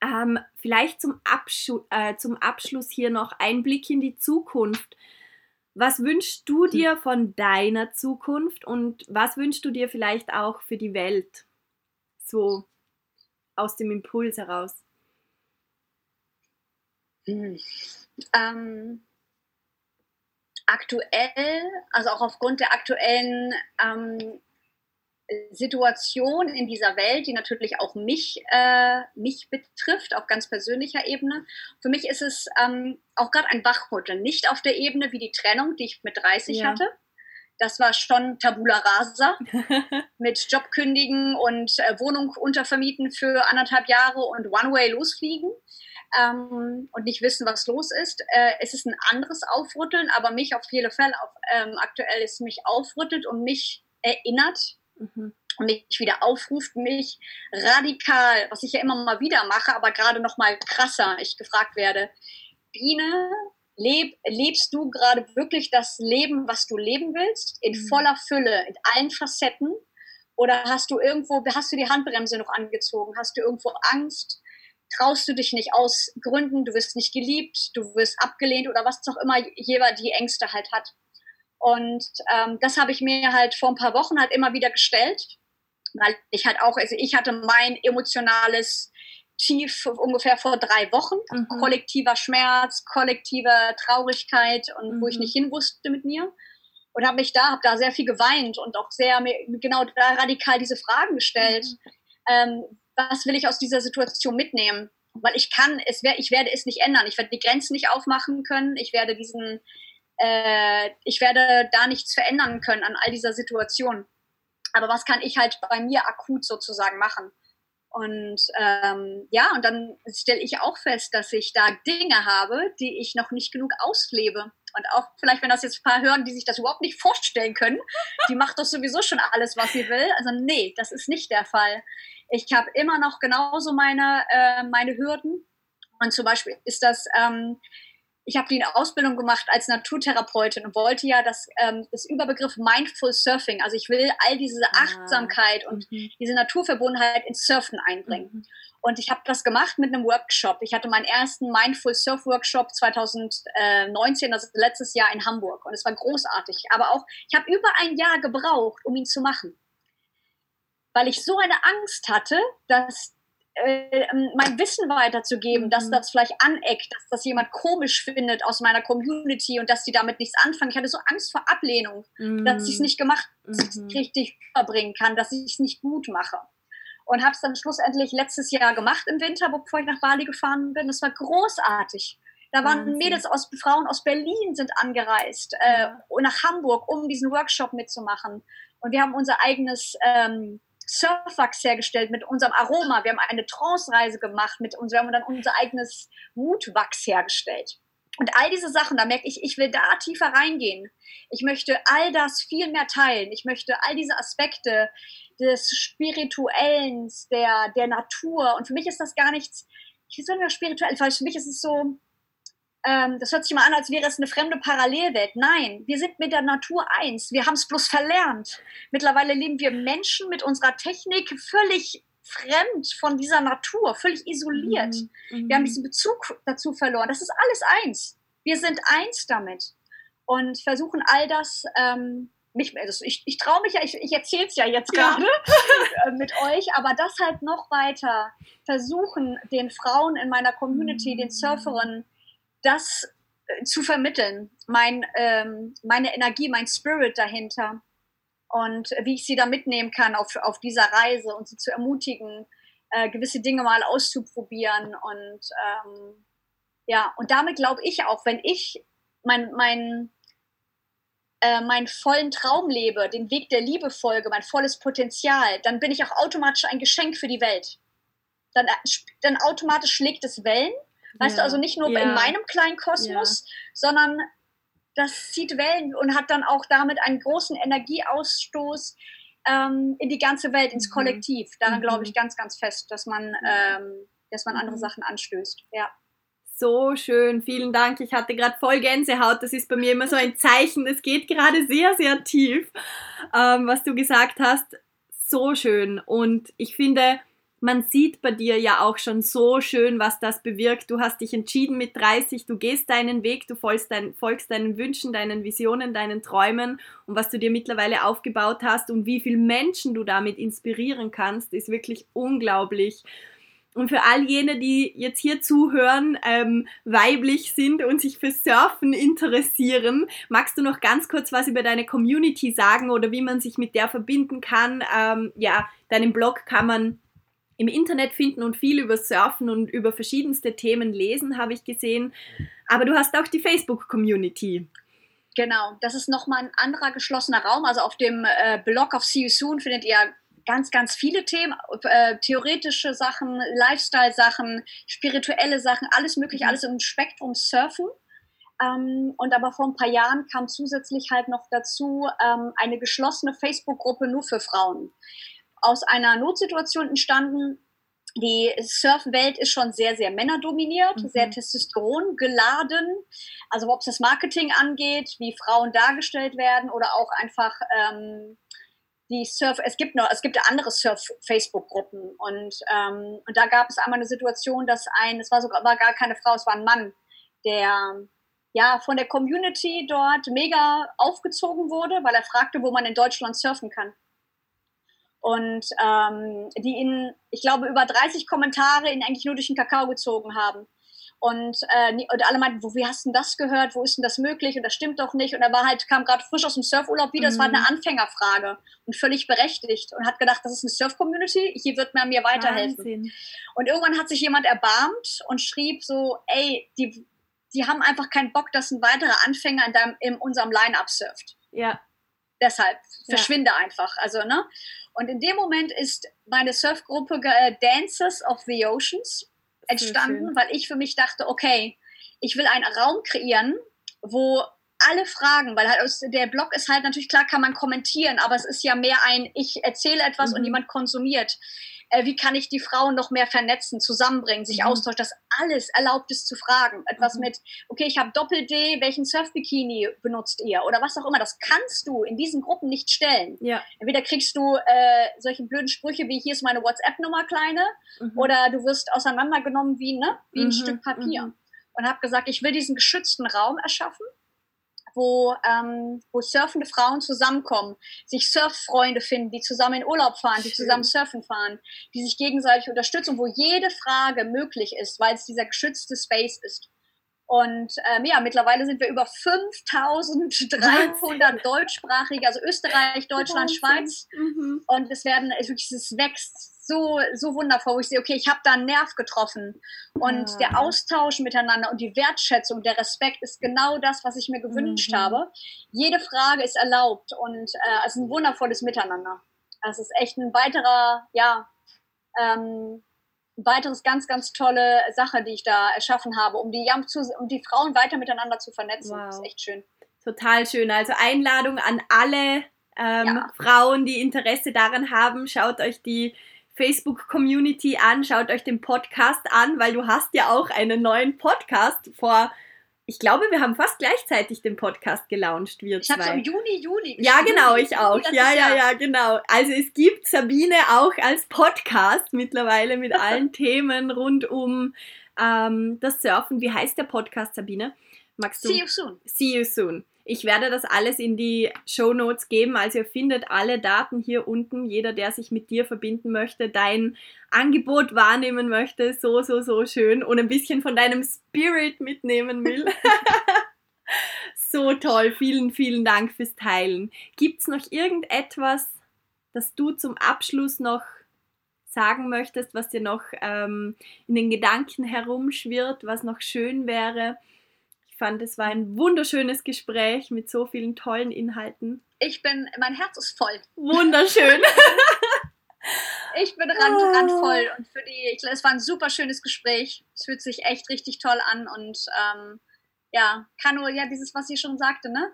Ähm, vielleicht zum, Abschu äh, zum Abschluss hier noch ein Blick in die Zukunft. Was wünschst du dir von deiner Zukunft und was wünschst du dir vielleicht auch für die Welt? So aus dem Impuls heraus. Hm. Ähm, aktuell, also auch aufgrund der aktuellen ähm, Situation in dieser Welt, die natürlich auch mich, äh, mich betrifft, auf ganz persönlicher Ebene. Für mich ist es ähm, auch gerade ein Wachrütteln, nicht auf der Ebene wie die Trennung, die ich mit 30 ja. hatte. Das war schon Tabula Rasa [laughs] mit Job kündigen und äh, Wohnung untervermieten für anderthalb Jahre und One-Way losfliegen ähm, und nicht wissen, was los ist. Äh, es ist ein anderes Aufrütteln, aber mich auf jeden Fall auf, ähm, aktuell ist mich aufrüttelt und mich erinnert mhm. und mich wieder aufruft, mich radikal, was ich ja immer mal wieder mache, aber gerade noch mal krasser, ich gefragt werde, Biene, leb, lebst du gerade wirklich das Leben, was du leben willst, in mhm. voller Fülle, in allen Facetten? Oder hast du irgendwo, hast du die Handbremse noch angezogen? Hast du irgendwo Angst? Traust du dich nicht aus Gründen, du wirst nicht geliebt, du wirst abgelehnt oder was auch immer jeder die Ängste halt hat. Und ähm, das habe ich mir halt vor ein paar Wochen halt immer wieder gestellt, weil ich halt auch, also ich hatte mein emotionales Tief ungefähr vor drei Wochen, mhm. kollektiver Schmerz, kollektive Traurigkeit und mhm. wo ich mhm. nicht hin wusste mit mir und habe mich da, habe da sehr viel geweint und auch sehr genau da radikal diese Fragen gestellt. Mhm. Ähm, was will ich aus dieser Situation mitnehmen? Weil ich kann, es wär, ich werde es nicht ändern. Ich werde die Grenzen nicht aufmachen können. Ich werde diesen, äh, ich werde da nichts verändern können an all dieser Situation. Aber was kann ich halt bei mir akut sozusagen machen? Und ähm, ja, und dann stelle ich auch fest, dass ich da Dinge habe, die ich noch nicht genug auslebe. Und auch vielleicht, wenn das jetzt ein paar hören, die sich das überhaupt nicht vorstellen können, die macht doch sowieso schon alles, was sie will. Also nee, das ist nicht der Fall. Ich habe immer noch genauso meine, äh, meine Hürden. Und zum Beispiel ist das, ähm, ich habe die Ausbildung gemacht als Naturtherapeutin und wollte ja das, ähm, das Überbegriff Mindful Surfing, also ich will all diese ah, Achtsamkeit und mhm. diese Naturverbundenheit ins Surfen einbringen. Mhm. Und ich habe das gemacht mit einem Workshop. Ich hatte meinen ersten Mindful Surf Workshop 2019, also letztes Jahr in Hamburg. Und es war großartig. Aber auch, ich habe über ein Jahr gebraucht, um ihn zu machen. Weil ich so eine Angst hatte, dass äh, mein Wissen weiterzugeben, mhm. dass das vielleicht aneckt, dass das jemand komisch findet aus meiner Community und dass die damit nichts anfangen. Ich hatte so Angst vor Ablehnung, mhm. dass ich es nicht gemacht, mhm. richtig überbringen kann, dass ich es nicht gut mache und habe es dann schlussendlich letztes Jahr gemacht im Winter, bevor ich nach Bali gefahren bin. Es war großartig. Da waren Wahnsinn. Mädels aus Frauen aus Berlin sind angereist äh, nach Hamburg, um diesen Workshop mitzumachen. Und wir haben unser eigenes ähm, Surfwachs hergestellt mit unserem Aroma. Wir haben eine Trance-Reise gemacht mit uns. Wir haben dann unser eigenes Mutwachs hergestellt. Und all diese Sachen, da merke ich, ich will da tiefer reingehen. Ich möchte all das viel mehr teilen. Ich möchte all diese Aspekte des Spirituellen, der, der Natur. Und für mich ist das gar nichts, ich will sagen, spirituell, weil für mich ist es so, ähm, das hört sich mal an, als wäre es eine fremde Parallelwelt. Nein, wir sind mit der Natur eins. Wir haben es bloß verlernt. Mittlerweile leben wir Menschen mit unserer Technik völlig fremd von dieser Natur, völlig isoliert. Mhm. Wir haben diesen Bezug dazu verloren. Das ist alles eins. Wir sind eins damit und versuchen all das ähm, mich, also ich, ich traue mich ja, ich, ich erzähle es ja jetzt gerade ja. [laughs] mit euch, aber das halt noch weiter versuchen, den Frauen in meiner Community, den. Surferinnen, das äh, zu vermitteln, mein, ähm, meine Energie, mein Spirit dahinter und wie ich sie da mitnehmen kann auf, auf dieser Reise und sie zu ermutigen, äh, gewisse Dinge mal auszuprobieren und ähm, ja, und damit glaube ich auch, wenn ich mein, mein, äh, meinen vollen Traum lebe, den Weg der Liebe folge, mein volles Potenzial, dann bin ich auch automatisch ein Geschenk für die Welt. Dann, äh, dann automatisch schlägt es Wellen. Weißt ja. du, also nicht nur ja. in meinem kleinen Kosmos, ja. sondern das zieht Wellen und hat dann auch damit einen großen Energieausstoß ähm, in die ganze Welt, ins mhm. Kollektiv. Daran mhm. glaube ich ganz, ganz fest, dass man, ähm, dass man andere mhm. Sachen anstößt. Ja. So schön, vielen Dank. Ich hatte gerade voll Gänsehaut. Das ist bei mir immer so ein Zeichen. Es geht gerade sehr, sehr tief, ähm, was du gesagt hast. So schön. Und ich finde, man sieht bei dir ja auch schon so schön, was das bewirkt. Du hast dich entschieden mit 30, du gehst deinen Weg, du folgst, dein, folgst deinen Wünschen, deinen Visionen, deinen Träumen und was du dir mittlerweile aufgebaut hast und wie viele Menschen du damit inspirieren kannst, ist wirklich unglaublich. Und für all jene, die jetzt hier zuhören, ähm, weiblich sind und sich für Surfen interessieren, magst du noch ganz kurz was über deine Community sagen oder wie man sich mit der verbinden kann? Ähm, ja, deinen Blog kann man im Internet finden und viel über Surfen und über verschiedenste Themen lesen, habe ich gesehen. Aber du hast auch die Facebook-Community. Genau, das ist nochmal ein anderer geschlossener Raum. Also auf dem äh, Blog auf See You Soon findet ihr ganz, ganz viele Themen, äh, theoretische Sachen, Lifestyle-Sachen, spirituelle Sachen, alles mögliche, mhm. alles im Spektrum Surfen. Ähm, und aber vor ein paar Jahren kam zusätzlich halt noch dazu ähm, eine geschlossene Facebook-Gruppe nur für Frauen aus einer Notsituation entstanden. Die Surfwelt ist schon sehr, sehr männerdominiert, mhm. sehr Testosteron geladen. Also ob es das Marketing angeht, wie Frauen dargestellt werden oder auch einfach ähm, die Surf, es gibt noch, es gibt andere Surf-Facebook-Gruppen und, ähm, und da gab es einmal eine Situation, dass ein, es war sogar war gar keine Frau, es war ein Mann, der ja von der Community dort mega aufgezogen wurde, weil er fragte, wo man in Deutschland surfen kann. Und ähm, die ihn, ich glaube, über 30 Kommentare ihn eigentlich nur durch den Kakao gezogen haben. Und, äh, und alle meinten, wo, wie hast du denn das gehört? Wo ist denn das möglich? Und das stimmt doch nicht. Und er war halt, kam gerade frisch aus dem Surfurlaub wieder. Mhm. war eine mhm. Anfängerfrage und völlig berechtigt und hat gedacht, das ist eine Surf-Community, hier wird man mir weiterhelfen. Wahnsinn. Und irgendwann hat sich jemand erbarmt und schrieb so, ey, die, die haben einfach keinen Bock, dass ein weiterer Anfänger in, deinem, in unserem Line-Up surft. Ja. Deshalb, verschwinde ja. einfach. Also, ne? Und in dem Moment ist meine Surfgruppe äh, Dances of the Oceans entstanden, weil ich für mich dachte, okay, ich will einen Raum kreieren, wo alle Fragen, weil halt aus, der Blog ist halt natürlich klar, kann man kommentieren, aber es ist ja mehr ein, ich erzähle etwas mhm. und jemand konsumiert äh, wie kann ich die Frauen noch mehr vernetzen, zusammenbringen, sich mhm. austauschen, dass alles erlaubt ist zu fragen. Etwas mhm. mit, okay, ich habe Doppel-D, welchen Surf-Bikini benutzt ihr? Oder was auch immer. Das kannst du in diesen Gruppen nicht stellen. Ja. Entweder kriegst du äh, solche blöden Sprüche wie, hier ist meine WhatsApp-Nummer, Kleine, mhm. oder du wirst auseinandergenommen wie, ne, wie ein mhm. Stück Papier. Mhm. Und habe gesagt, ich will diesen geschützten Raum erschaffen wo, ähm, wo surfende Frauen zusammenkommen, sich Surffreunde finden, die zusammen in Urlaub fahren, die zusammen surfen fahren, die sich gegenseitig unterstützen, wo jede Frage möglich ist, weil es dieser geschützte Space ist. Und ähm, ja, mittlerweile sind wir über 5300 deutschsprachige, also Österreich, Deutschland, Wahnsinn. Schweiz. Mhm. Und es werden, es, wirklich, es wächst so, so wundervoll, wo ich sehe, okay, ich habe da einen Nerv getroffen. Und ja. der Austausch miteinander und die Wertschätzung, der Respekt ist genau das, was ich mir gewünscht mhm. habe. Jede Frage ist erlaubt und äh, es ist ein wundervolles Miteinander. Es ist echt ein weiterer, ja, ähm, ein weiteres ganz, ganz tolle Sache, die ich da erschaffen habe, um die, um die Frauen weiter miteinander zu vernetzen. Wow. Das ist echt schön. Total schön. Also Einladung an alle ähm, ja. Frauen, die Interesse daran haben, schaut euch die Facebook-Community an, schaut euch den Podcast an, weil du hast ja auch einen neuen Podcast vor ich glaube, wir haben fast gleichzeitig den Podcast gelauncht, wir ich zwei. Ich habe im Juni, Juli. Ja, genau, ich auch. Ja, ja, ja, genau. Also es gibt Sabine auch als Podcast mittlerweile mit [laughs] allen Themen rund um ähm, das Surfen. Wie heißt der Podcast, Sabine? Magst du? See you soon. See you soon. Ich werde das alles in die Show Notes geben. Also ihr findet alle Daten hier unten. Jeder, der sich mit dir verbinden möchte, dein Angebot wahrnehmen möchte, so, so, so schön und ein bisschen von deinem Spirit mitnehmen will. [laughs] so toll. Vielen, vielen Dank fürs Teilen. Gibt es noch irgendetwas, das du zum Abschluss noch sagen möchtest, was dir noch ähm, in den Gedanken herumschwirrt, was noch schön wäre? Fand, es war ein wunderschönes Gespräch mit so vielen tollen Inhalten. Ich bin, mein Herz ist voll. Wunderschön. [laughs] ich bin rand, oh. randvoll und für die, ich, es war ein super schönes Gespräch. Es fühlt sich echt richtig toll an und ähm, ja, kann nur, ja, dieses, was sie schon sagte, ne?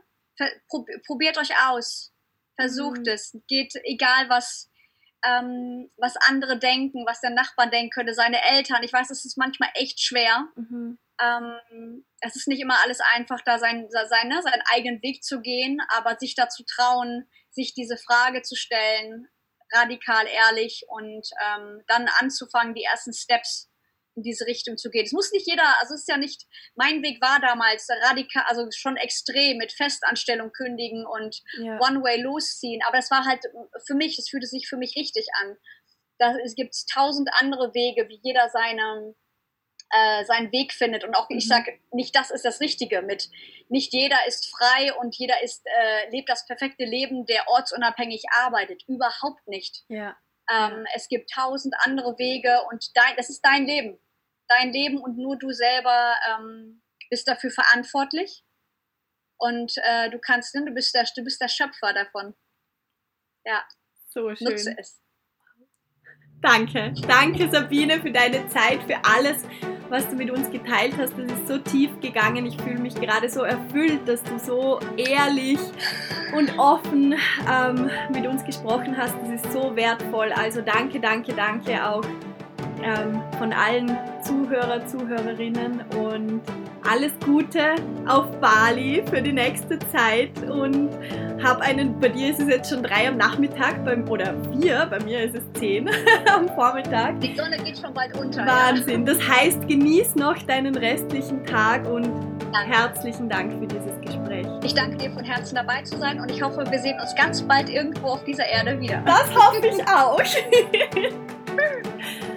probiert euch aus. Versucht mhm. es. Geht, egal was, ähm, was andere denken, was der Nachbar denken könnte, seine Eltern. Ich weiß, es ist manchmal echt schwer. Mhm. Ähm, es ist nicht immer alles einfach, da sein, sein, ne, seinen eigenen Weg zu gehen, aber sich dazu trauen, sich diese Frage zu stellen, radikal ehrlich und ähm, dann anzufangen, die ersten Steps in diese Richtung zu gehen. Es muss nicht jeder, also es ist ja nicht, mein Weg war damals radikal, also schon extrem mit Festanstellung kündigen und ja. One-Way losziehen, aber es war halt für mich, es fühlte sich für mich richtig an. Da, es gibt tausend andere Wege, wie jeder seine, äh, seinen Weg findet. Und auch mhm. ich sage, nicht das ist das Richtige mit. Nicht jeder ist frei und jeder ist, äh, lebt das perfekte Leben, der ortsunabhängig arbeitet. Überhaupt nicht. Ja. Ähm, es gibt tausend andere Wege und dein, das ist dein Leben. Dein Leben und nur du selber ähm, bist dafür verantwortlich. Und äh, du kannst, ne, du bist der, du bist der Schöpfer davon. Ja. So schön. Nutze es. Danke. Danke, Sabine, für deine Zeit, für alles, was du mit uns geteilt hast. Das ist so tief gegangen. Ich fühle mich gerade so erfüllt, dass du so ehrlich und offen ähm, mit uns gesprochen hast. Das ist so wertvoll. Also danke, danke, danke auch ähm, von allen Zuhörer, Zuhörerinnen und alles Gute auf Bali für die nächste Zeit und habe einen, bei dir ist es jetzt schon drei am Nachmittag beim, oder vier, bei mir ist es zehn [laughs] am Vormittag. Die Sonne geht schon bald unter. Wahnsinn. Ja. Das heißt, genieß noch deinen restlichen Tag und danke. herzlichen Dank für dieses Gespräch. Ich danke dir von Herzen dabei zu sein und ich hoffe, wir sehen uns ganz bald irgendwo auf dieser Erde wieder. Das hoffe ich auch. [laughs] [laughs]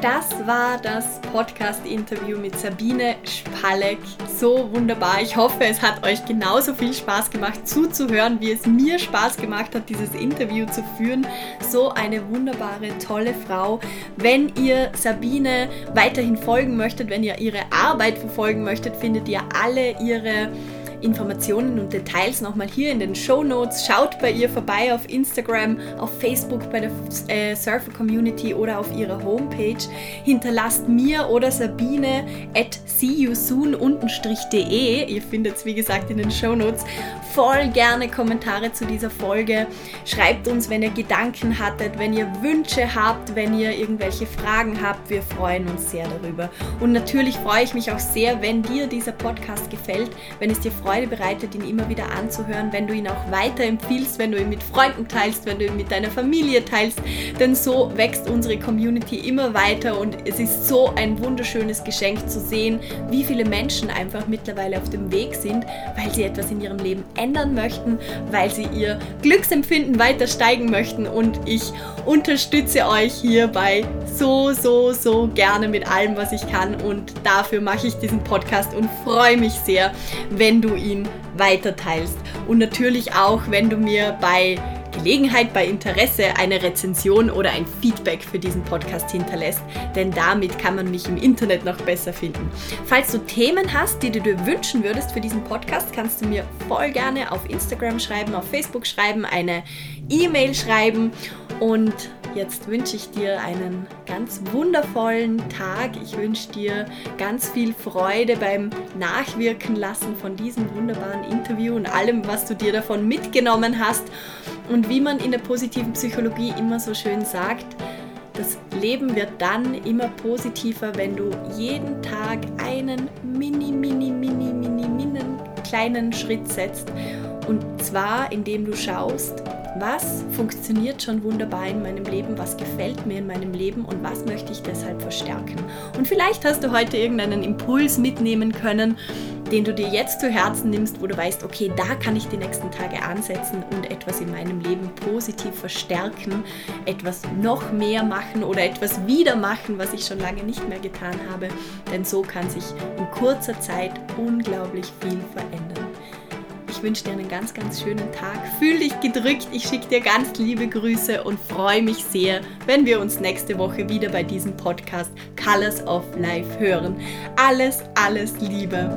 Das war das Podcast-Interview mit Sabine Spalek. So wunderbar. Ich hoffe, es hat euch genauso viel Spaß gemacht zuzuhören, wie es mir Spaß gemacht hat, dieses Interview zu führen. So eine wunderbare, tolle Frau. Wenn ihr Sabine weiterhin folgen möchtet, wenn ihr ihre Arbeit verfolgen möchtet, findet ihr alle ihre Informationen und Details nochmal hier in den Show Notes. Schaut bei ihr vorbei auf Instagram, auf Facebook bei der äh, Surfer Community oder auf ihrer Homepage. Hinterlasst mir oder Sabine at seeyousoon-de. Ihr findet es wie gesagt in den Show Notes voll gerne Kommentare zu dieser Folge. Schreibt uns, wenn ihr Gedanken hattet, wenn ihr Wünsche habt, wenn ihr irgendwelche Fragen habt. Wir freuen uns sehr darüber. Und natürlich freue ich mich auch sehr, wenn dir dieser Podcast gefällt, wenn es dir Freude bereitet, ihn immer wieder anzuhören, wenn du ihn auch weiterempfiehlst, wenn du ihn mit Freunden teilst, wenn du ihn mit deiner Familie teilst. Denn so wächst unsere Community immer weiter und es ist so ein wunderschönes Geschenk zu sehen, wie viele Menschen einfach mittlerweile auf dem Weg sind, weil sie etwas in ihrem Leben ändern möchten, weil sie ihr Glücksempfinden weiter steigen möchten und ich unterstütze euch hierbei so, so, so gerne mit allem, was ich kann und dafür mache ich diesen Podcast und freue mich sehr, wenn du ihn weiter teilst und natürlich auch, wenn du mir bei Gelegenheit, bei Interesse eine Rezension oder ein Feedback für diesen Podcast hinterlässt, denn damit kann man mich im Internet noch besser finden. Falls du Themen hast, die du dir wünschen würdest für diesen Podcast, kannst du mir voll gerne auf Instagram schreiben, auf Facebook schreiben, eine E-Mail schreiben und Jetzt wünsche ich dir einen ganz wundervollen Tag. Ich wünsche dir ganz viel Freude beim Nachwirken lassen von diesem wunderbaren Interview und allem, was du dir davon mitgenommen hast. Und wie man in der positiven Psychologie immer so schön sagt, das Leben wird dann immer positiver, wenn du jeden Tag einen mini, mini, mini, mini, mini kleinen Schritt setzt. Und zwar, indem du schaust, was funktioniert schon wunderbar in meinem Leben, was gefällt mir in meinem Leben und was möchte ich deshalb verstärken. Und vielleicht hast du heute irgendeinen Impuls mitnehmen können, den du dir jetzt zu Herzen nimmst, wo du weißt, okay, da kann ich die nächsten Tage ansetzen und etwas in meinem Leben positiv verstärken, etwas noch mehr machen oder etwas wieder machen, was ich schon lange nicht mehr getan habe. Denn so kann sich in kurzer Zeit unglaublich viel verändern. Ich wünsche dir einen ganz, ganz schönen Tag. Fühl dich gedrückt. Ich schicke dir ganz liebe Grüße und freue mich sehr, wenn wir uns nächste Woche wieder bei diesem Podcast Colors of Life hören. Alles, alles Liebe.